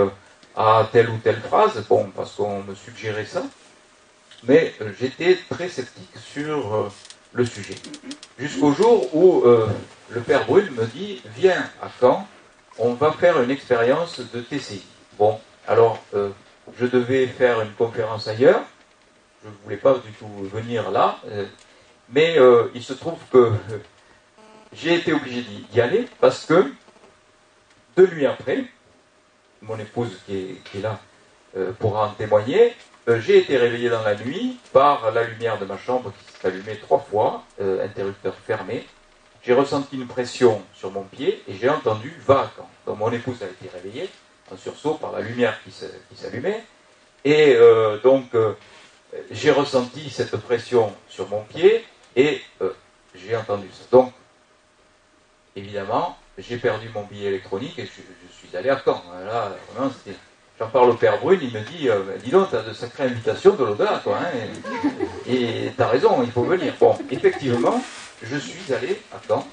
à telle ou telle phrase, bon, parce qu'on me suggérait ça, mais j'étais très sceptique sur le sujet. Jusqu'au jour où le père Brune me dit, viens à Caen, on va faire une expérience de TCI. Bon, alors je devais faire une conférence ailleurs, je ne voulais pas du tout venir là, euh, mais euh, il se trouve que euh, j'ai été obligé d'y aller parce que deux nuits après, mon épouse qui est, là pourra en témoigner, j'ai été réveillé dans la nuit par la lumière de ma chambre qui s'est allumée trois fois, interrupteur fermé. J'ai ressenti une pression sur mon pied et j'ai entendu va à quand. Donc mon épouse a été réveillée en sursaut par la lumière qui s'allumait. Et donc j'ai ressenti cette pression sur mon pied et euh, j'ai entendu ça. Donc, évidemment, j'ai perdu mon billet électronique et je, suis allé à Caen. Là, J'en parle au père Brune, il me dit euh, Dis donc, t'as de sacrées invitations de l'au-delà, toi. Hein, et t'as raison, il faut venir. Bon, effectivement, je suis allé à Caen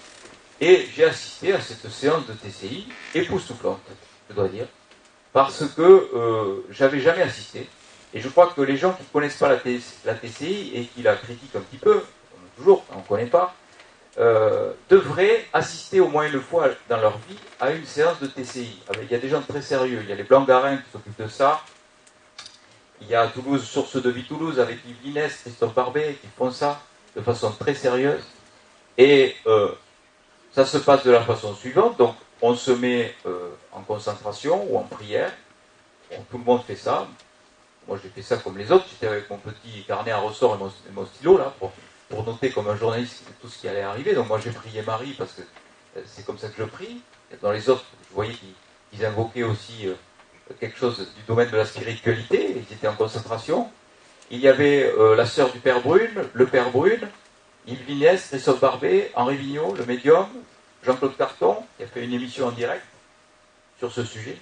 et j'ai assisté à cette séance de TCI époustouflante, je dois dire, parce que euh, j'avais jamais assisté. Et je crois que les gens qui ne connaissent pas la, TCI et qui la critiquent un petit peu, toujours, on ne connaît pas, euh, devraient assister au moins une fois dans leur vie à une séance de TCI. Il y a des gens très sérieux, il y a les Blancs-Garins qui s'occupent de ça, Il y a Toulouse, Source de vie Toulouse, avec Yves Linès, Christophe Barbet, qui font ça de façon très sérieuse. Et euh, ça se passe de la façon suivante. Donc, on se met euh, en concentration ou en prière. tout le monde fait ça. Moi, j'ai fait ça comme les autres. J'étais avec mon petit carnet à ressort et mon, stylo, là, pour, noter comme un journaliste tout ce qui allait arriver. Donc, moi, j'ai prié Marie parce que euh, c'est comme ça que je prie. Dans les autres, je voyais qu'ils invoquaient aussi quelque chose du domaine de la spiritualité. Ils étaient en concentration. Il y avait la sœur du Père Brune, le Père Brune, Yves Lignès, Christophe Barbet, Henri Vignot, le médium, Jean-Claude Carton, qui a fait une émission en direct sur ce sujet.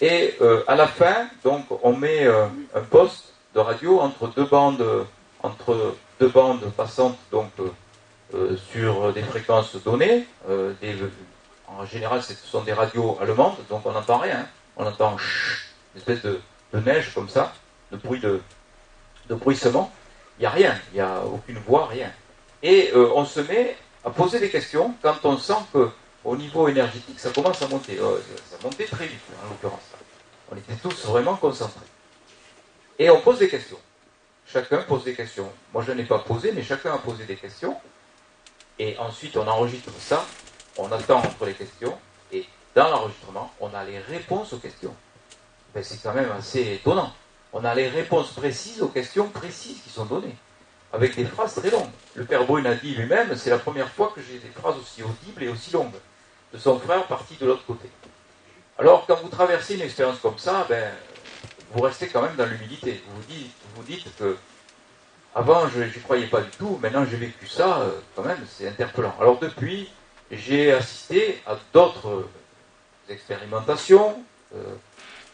Et euh, à la fin, donc, on met euh, un poste de radio entre deux bandes, entre deux bandes passantes, donc euh, sur des fréquences données. en général, ce sont des radios allemandes, donc on n'entend rien. On entend une espèce de, neige comme ça, de bruit de, de bruissement. Il n'y a rien, il n'y a aucune voix, rien. Et euh, on se met à poser des questions quand on sent que au niveau énergétique, ça commence à monter. Euh, ça montait très vite, en l'occurrence. On était tous vraiment concentrés. Et on pose des questions. Chacun pose des questions. Moi, je n'ai pas posé, mais chacun a posé des questions. Et ensuite, on enregistre ça. On attend entre les questions. Et dans l'enregistrement, on a les réponses aux questions. Ben, c'est quand même assez étonnant. On a les réponses précises aux questions précises qui sont données avec des phrases très longues. Le père Brune a dit lui-même, c'est la première fois que j'ai des phrases aussi audibles et aussi longues, de son frère parti de l'autre côté. Alors, quand vous traversez une expérience comme ça, ben, vous restez quand même dans l'humilité. Vous vous dites que, avant, je n'y croyais pas du tout, maintenant j'ai vécu ça, euh, quand même, c'est interpellant. Alors, depuis, j'ai assisté à d'autres expérimentations, euh,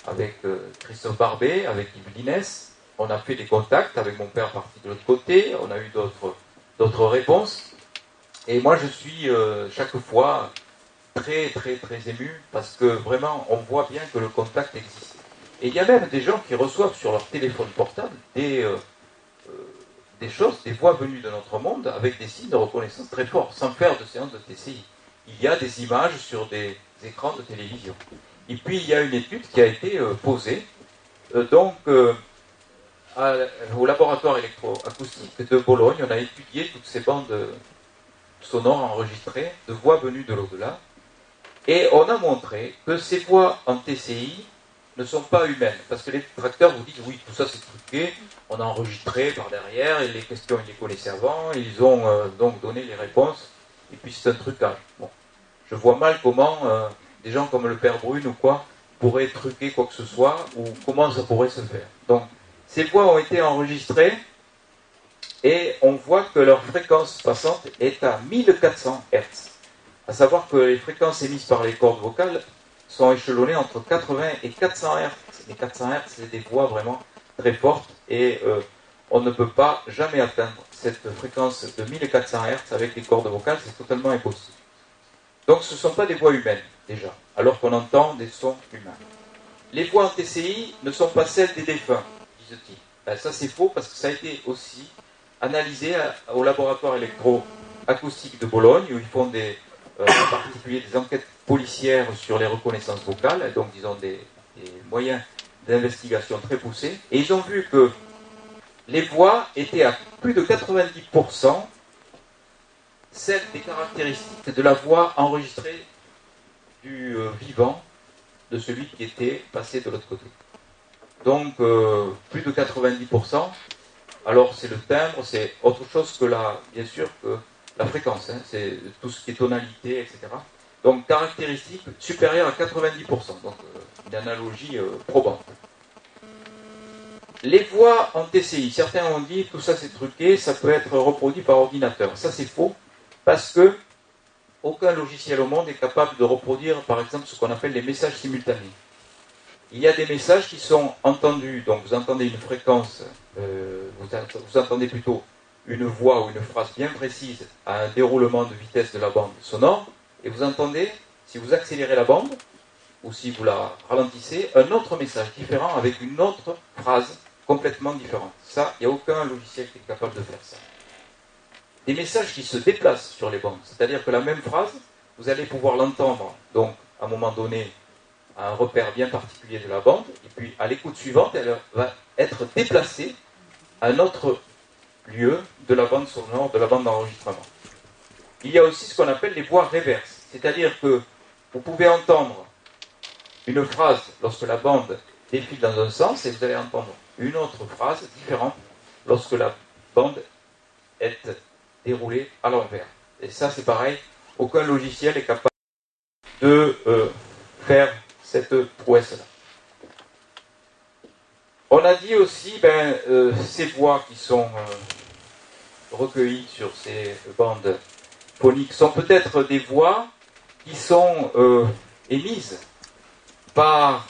avec euh, Christophe Barbet, avec Yves Linès, on a fait des contacts avec mon père parti de l'autre côté, on a eu d'autres réponses. Et moi, je suis euh, chaque fois très, très, très ému parce que vraiment, on voit bien que le contact existe. Et il y a même des gens qui reçoivent sur leur téléphone portable des, euh, euh, des choses, des voix venues de notre monde avec des signes de reconnaissance très forts, sans faire de séance de TCI. Il y a des images sur des écrans de télévision. Et puis, il y a une étude qui a été posée. donc, au laboratoire électroacoustique de Bologne, on a étudié toutes ces bandes sonores enregistrées de voix venues de l'au-delà. Et on a montré que ces voix en TCI ne sont pas humaines. Parce que les tracteurs vous disent oui, tout ça c'est truqué, on a enregistré par derrière, et les questions ils les connaissaient avant, ils ont euh, donc donné les réponses, et puis c'est un trucage. Bon. Je vois mal comment euh, des gens comme le père Brune ou quoi pourraient truquer quoi que ce soit, ou comment ça pourrait se faire. Donc ces voix ont été enregistrées et on voit que leur fréquence passante est à 1400 Hz. À savoir que les fréquences émises par les cordes vocales sont échelonnées entre 80 et 400 Hz. Les 400 Hz, c'est des voix vraiment très fortes et euh, on ne peut pas jamais atteindre cette fréquence de 1400 Hz avec les cordes vocales, c'est totalement impossible. Donc ce ne sont pas des voix humaines déjà, alors qu'on entend des sons humains. Les voix en TCI ne sont pas celles des défunts. Ben, ça c'est faux parce que ça a été aussi analysé au laboratoire électroacoustique de Bologne où ils font des, euh, en particulier des enquêtes policières sur les reconnaissances vocales, donc ils ont des, moyens d'investigation très poussés, et ils ont vu que les voix étaient à plus de 90% celles des caractéristiques de la voix enregistrée du euh, vivant de celui qui était passé de l'autre côté. Donc, euh, plus de 90%. Alors, c'est le timbre, c'est autre chose que la, bien sûr, que la fréquence. Hein. c'est tout ce qui est tonalité, etc. Donc, caractéristique supérieure à 90%. Donc, euh, une analogie euh, probante. Les voix en TCI, certains ont dit tout ça c'est truqué, ça peut être reproduit par ordinateur. Ça c'est faux, parce que aucun logiciel au monde est capable de reproduire, par exemple, ce qu'on appelle les messages simultanés il y a des messages qui sont entendus, donc vous entendez une fréquence, euh, vous, entendez plutôt une voix ou une phrase bien précise à un déroulement de vitesse de la bande sonore, et vous entendez, si vous accélérez la bande, ou si vous la ralentissez, un autre message différent avec une autre phrase complètement différente. Ça, il n'y a aucun logiciel qui est capable de faire ça. Des messages qui se déplacent sur les bandes, c'est-à-dire que la même phrase, vous allez pouvoir l'entendre, donc à un moment donné, à un repère bien particulier de la bande, et puis à l'écoute suivante, elle va être déplacé à un autre lieu de la bande sonore, de la bande d'enregistrement. Il y a aussi ce qu'on appelle les voix réverses, c'est-à-dire que vous pouvez entendre une phrase lorsque la bande défile dans un sens et vous allez entendre une autre phrase différente lorsque la bande est déroulée à l'envers. Et ça, c'est pareil, aucun logiciel est capable de euh, faire cette prouesse-là. On a dit aussi, ben, euh, ces voix qui sont euh, recueillies sur ces bandes phoniques sont peut-être des voix qui sont émises par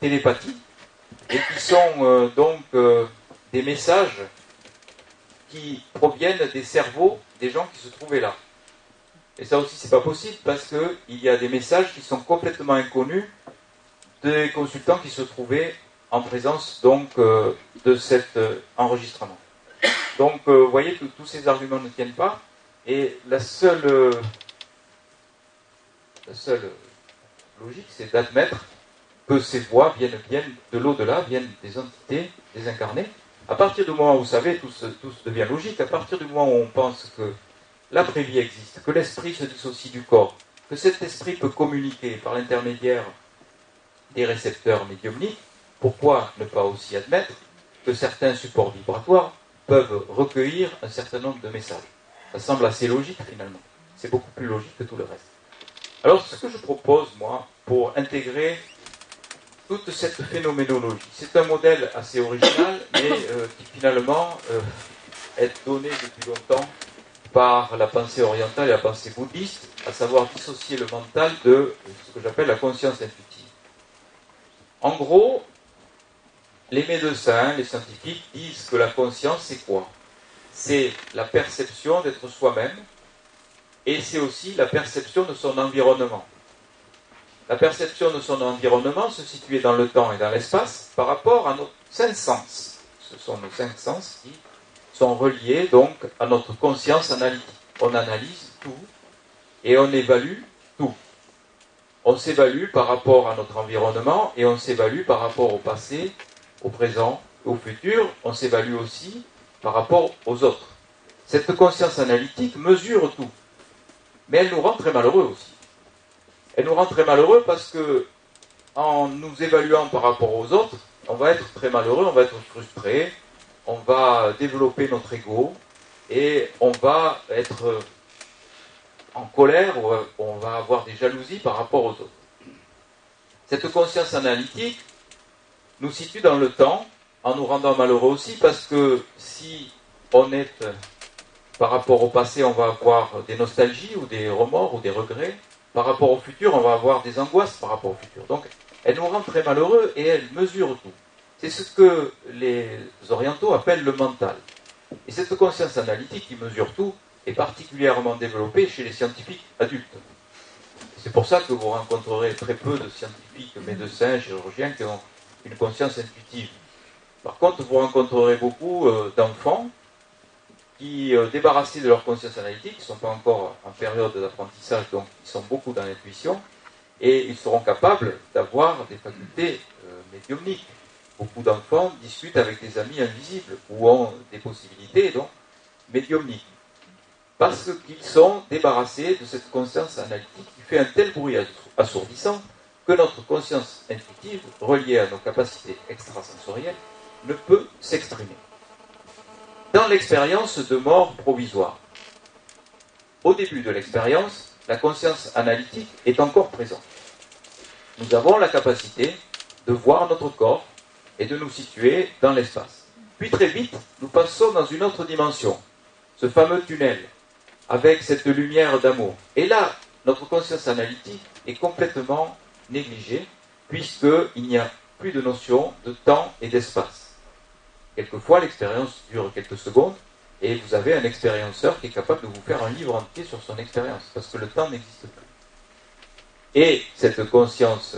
télépathie et qui sont donc des messages qui proviennent des cerveaux des gens qui se trouvaient là. Et ça aussi, c'est pas possible parce qu'il y a des messages qui sont complètement inconnus des consultants qui se trouvaient en présence donc euh, de cet euh, enregistrement. Donc, euh, vous voyez que tous ces arguments ne tiennent pas. Et la seule, la seule logique, c'est d'admettre que ces voix viennent, viennent de l'au-delà, viennent des entités désincarnées. À partir du moment où vous savez, tout, tout devient logique, à partir du moment où on pense que l'après-vie existe, que l'esprit se dissocie du corps, que cet esprit peut communiquer par l'intermédiaire des récepteurs médiumniques, pourquoi ne pas aussi admettre que certains supports vibratoires peuvent recueillir un certain nombre de messages? Ça semble assez logique finalement. C'est beaucoup plus logique que tout le reste. Alors ce que je propose, moi, pour intégrer toute cette phénoménologie, c'est un modèle assez original, mais euh, qui finalement euh, est donné depuis longtemps par la pensée orientale et la pensée bouddhiste, à savoir dissocier le mental de ce que j'appelle la conscience intuitive. En gros, les médecins, les scientifiques disent que la conscience, c'est quoi? C'est la perception d'être soi-même et c'est aussi la perception de son environnement. La perception de son environnement se situe dans le temps et dans l'espace par rapport à nos cinq sens. Ce sont nos cinq sens qui sont reliés donc à notre conscience analytique. On analyse tout et on évalue tout. On s'évalue par rapport à notre environnement et on s'évalue par rapport au passé, au présent, au futur. On s'évalue aussi par rapport aux autres. Cette conscience analytique mesure tout. Mais elle nous rend très malheureux aussi. Elle nous rend très malheureux parce que, en nous évaluant par rapport aux autres, on va être très malheureux, on va être frustré, on va développer notre ego et on va être en colère ou on va avoir des jalousies par rapport aux autres. Cette conscience analytique nous situe dans le temps en nous rendant malheureux aussi parce que si on est par rapport au passé, on va avoir des nostalgies ou des remords ou des regrets. Par rapport au futur, on va avoir des angoisses par rapport au futur. Donc, elle nous rend très malheureux et elle mesure tout. C'est ce que les orientaux appellent le mental. Et cette conscience analytique qui mesure tout est particulièrement développée chez les scientifiques adultes. C'est pour ça que vous rencontrerez très peu de scientifiques, médecins, chirurgiens qui ont une conscience intuitive. Par contre, vous rencontrerez beaucoup euh, d'enfants qui, euh, débarrassés de leur conscience analytique, ne sont pas encore en période d'apprentissage, donc ils sont beaucoup dans l'intuition, et ils seront capables d'avoir des facultés euh, médiumniques beaucoup d'enfants discutent avec des amis invisibles ou ont des possibilités donc médiumniques. Parce qu'ils sont débarrassés de cette conscience analytique qui fait un tel bruit assourdissant que notre conscience intuitive, reliée à nos capacités extrasensorielles, ne peut s'exprimer. Dans l'expérience de mort provisoire, au début de l'expérience, la conscience analytique est encore présente. Nous avons la capacité de voir notre corps et de nous situer dans l'espace. Puis très vite, nous passons dans une autre dimension, ce fameux tunnel, avec cette lumière d'amour. Et là, notre conscience analytique est complètement négligée, puisqu'il n'y a plus de notion de temps et d'espace. Quelquefois, l'expérience dure quelques secondes, et vous avez un expérienceur qui est capable de vous faire un livre entier sur son expérience, parce que le temps n'existe plus. Et cette conscience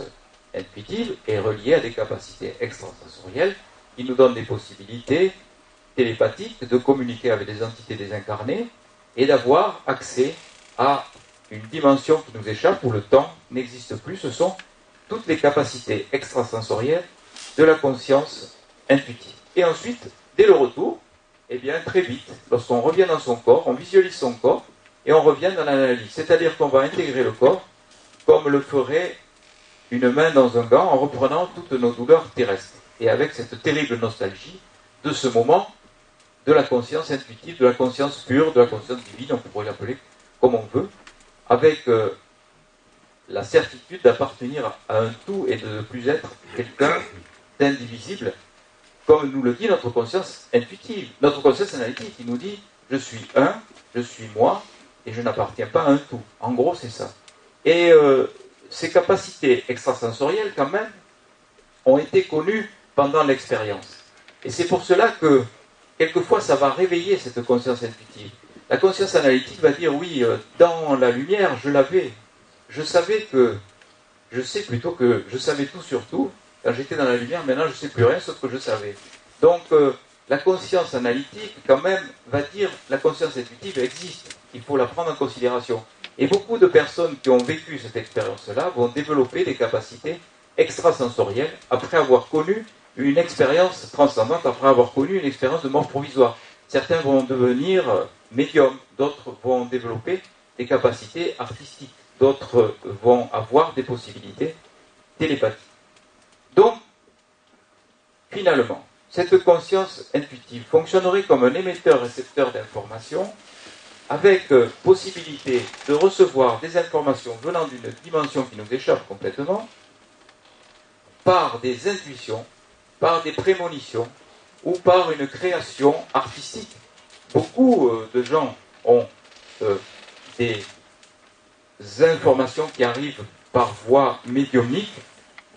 intuitive est reliée à des capacités extrasensorielles qui nous donnent des possibilités télépathiques de communiquer avec des entités désincarnées et d'avoir accès à une dimension qui nous échappe où le temps n'existe plus. Ce sont toutes les capacités extrasensorielles de la conscience intuitive. Et ensuite, dès le retour, eh bien, très vite, lorsqu'on revient dans son corps, on visualise son corps et on revient dans l'analyse. C'est-à-dire qu'on va intégrer le corps comme le ferait une main dans un gant en reprenant toutes nos douleurs terrestres. Et avec cette terrible nostalgie de ce moment de la conscience intuitive, de la conscience pure, de la conscience divine, on pourrait l'appeler comme on veut, avec euh, la certitude d'appartenir à un tout et de ne plus être quelqu'un d'indivisible, comme nous le dit notre conscience intuitive, notre conscience analytique, qui nous dit je suis un, je suis moi, et je n'appartiens pas à un tout. En gros, c'est ça. Et euh, ces capacités extrasensorielles, quand même, ont été connues pendant l'expérience. Et c'est pour cela que, quelquefois, ça va réveiller cette conscience intuitive. La conscience analytique va dire, oui, euh, dans la lumière, je l'avais. Je savais que, je sais plutôt que je savais tout sur tout. Quand j'étais dans la lumière, maintenant, je ne sais plus rien, sauf que je savais. Donc, euh, la conscience analytique, quand même, va dire, la conscience intuitive existe. Il faut la prendre en considération. Et beaucoup de personnes qui ont vécu cette expérience-là vont développer des capacités extrasensorielles après avoir connu une expérience transcendante, après avoir connu une expérience de mort provisoire. Certains vont devenir médiums, d'autres vont développer des capacités artistiques, d'autres vont avoir des possibilités télépathiques. Donc, finalement, cette conscience intuitive fonctionnerait comme un émetteur-récepteur d'informations avec euh, possibilité de recevoir des informations venant d'une dimension qui nous échappe complètement, par des intuitions, par des prémonitions ou par une création artistique. Beaucoup euh, de gens ont euh, des informations qui arrivent par voie médiumnique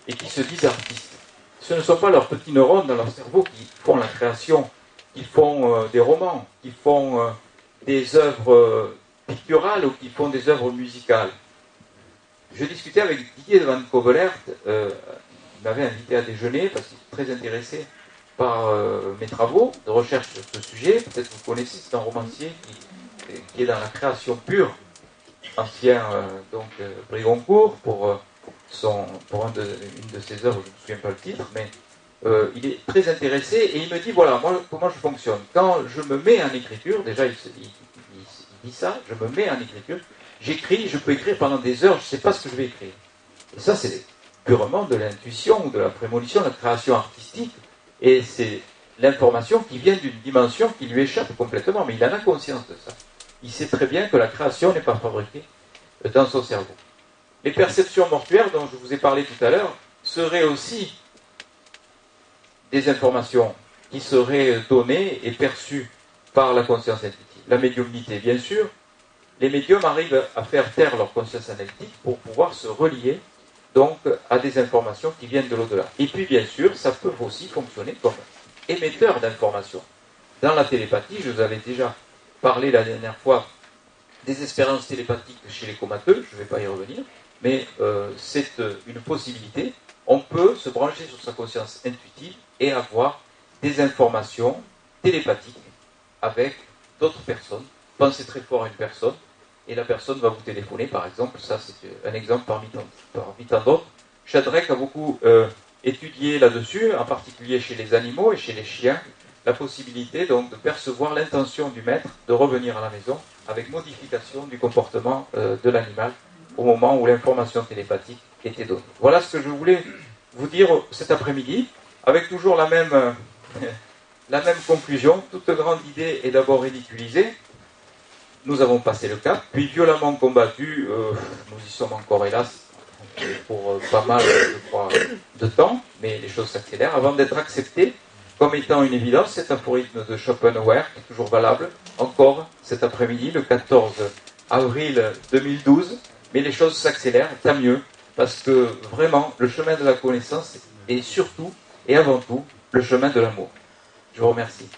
et qui se disent artistes. Ce ne sont pas leurs petits neurones dans leur cerveau qui font la création, qui font des romans, qui font des œuvres euh, picturales ou qui font des œuvres musicales. Je discutais avec Didier de Van Covelert, euh, il m'avait invité à déjeuner parce qu'il est très intéressé par euh, mes travaux de recherche sur ce sujet. Peut-être que vous connaissez, c'est un romancier qui, est dans la création pure, ancien donc Brigoncourt pour, son, pour une de ses œuvres, je ne me souviens pas le titre, mais il est très intéressé et il me dit voilà, moi, comment je fonctionne. Quand je me mets en écriture, déjà il, dit ça, je me mets en écriture, j'écris, je peux écrire pendant des heures, je ne sais pas ce que je vais écrire. Et ça, c'est purement de l'intuition ou de la prémonition, de la création artistique. Et c'est l'information qui vient d'une dimension qui lui échappe complètement, mais il en a conscience de ça. Il sait très bien que la création n'est pas fabriquée dans son cerveau. Les perceptions mortuaires dont je vous ai parlé tout à l'heure seraient aussi des informations qui seraient données et perçues par la conscience intuitive la médiumnité, bien sûr, les médiums arrivent à faire taire leur conscience analytique pour pouvoir se relier donc à des informations qui viennent de l'au-delà. Et puis bien sûr, ça peut aussi fonctionner comme émetteur d'informations. Dans la télépathie, je vous avais déjà parlé la dernière fois des expériences télépathiques chez les comateux, je ne vais pas y revenir, mais euh, c'est une possibilité. On peut se brancher sur sa conscience intuitive et avoir des informations télépathiques avec d'autres personnes. Pensez très fort à une personne et la personne va vous téléphoner, par exemple. Ça, c'est un exemple parmi tant, d'autres. Shadrach a beaucoup euh, étudié là-dessus, en particulier chez les animaux et chez les chiens, la possibilité donc de percevoir l'intention du maître de revenir à la maison avec modification du comportement euh, de l'animal au moment où l'information télépathique était donnée. Voilà ce que je voulais vous dire cet après-midi, avec toujours la même, euh, la même conclusion, toute grande idée est d'abord ridiculisée. Nous avons passé le cap, puis violemment combattu, euh, nous y sommes encore hélas pour euh, pas mal, je crois, de temps, mais les choses s'accélèrent, avant d'être accepté comme étant une évidence, cet aphorisme de Schopenhauer, qui est toujours valable, encore cet après-midi, le 14 avril 2012, mais les choses s'accélèrent, tant mieux, parce que vraiment, le chemin de la connaissance est surtout et avant tout le chemin de l'amour. Je vous remercie.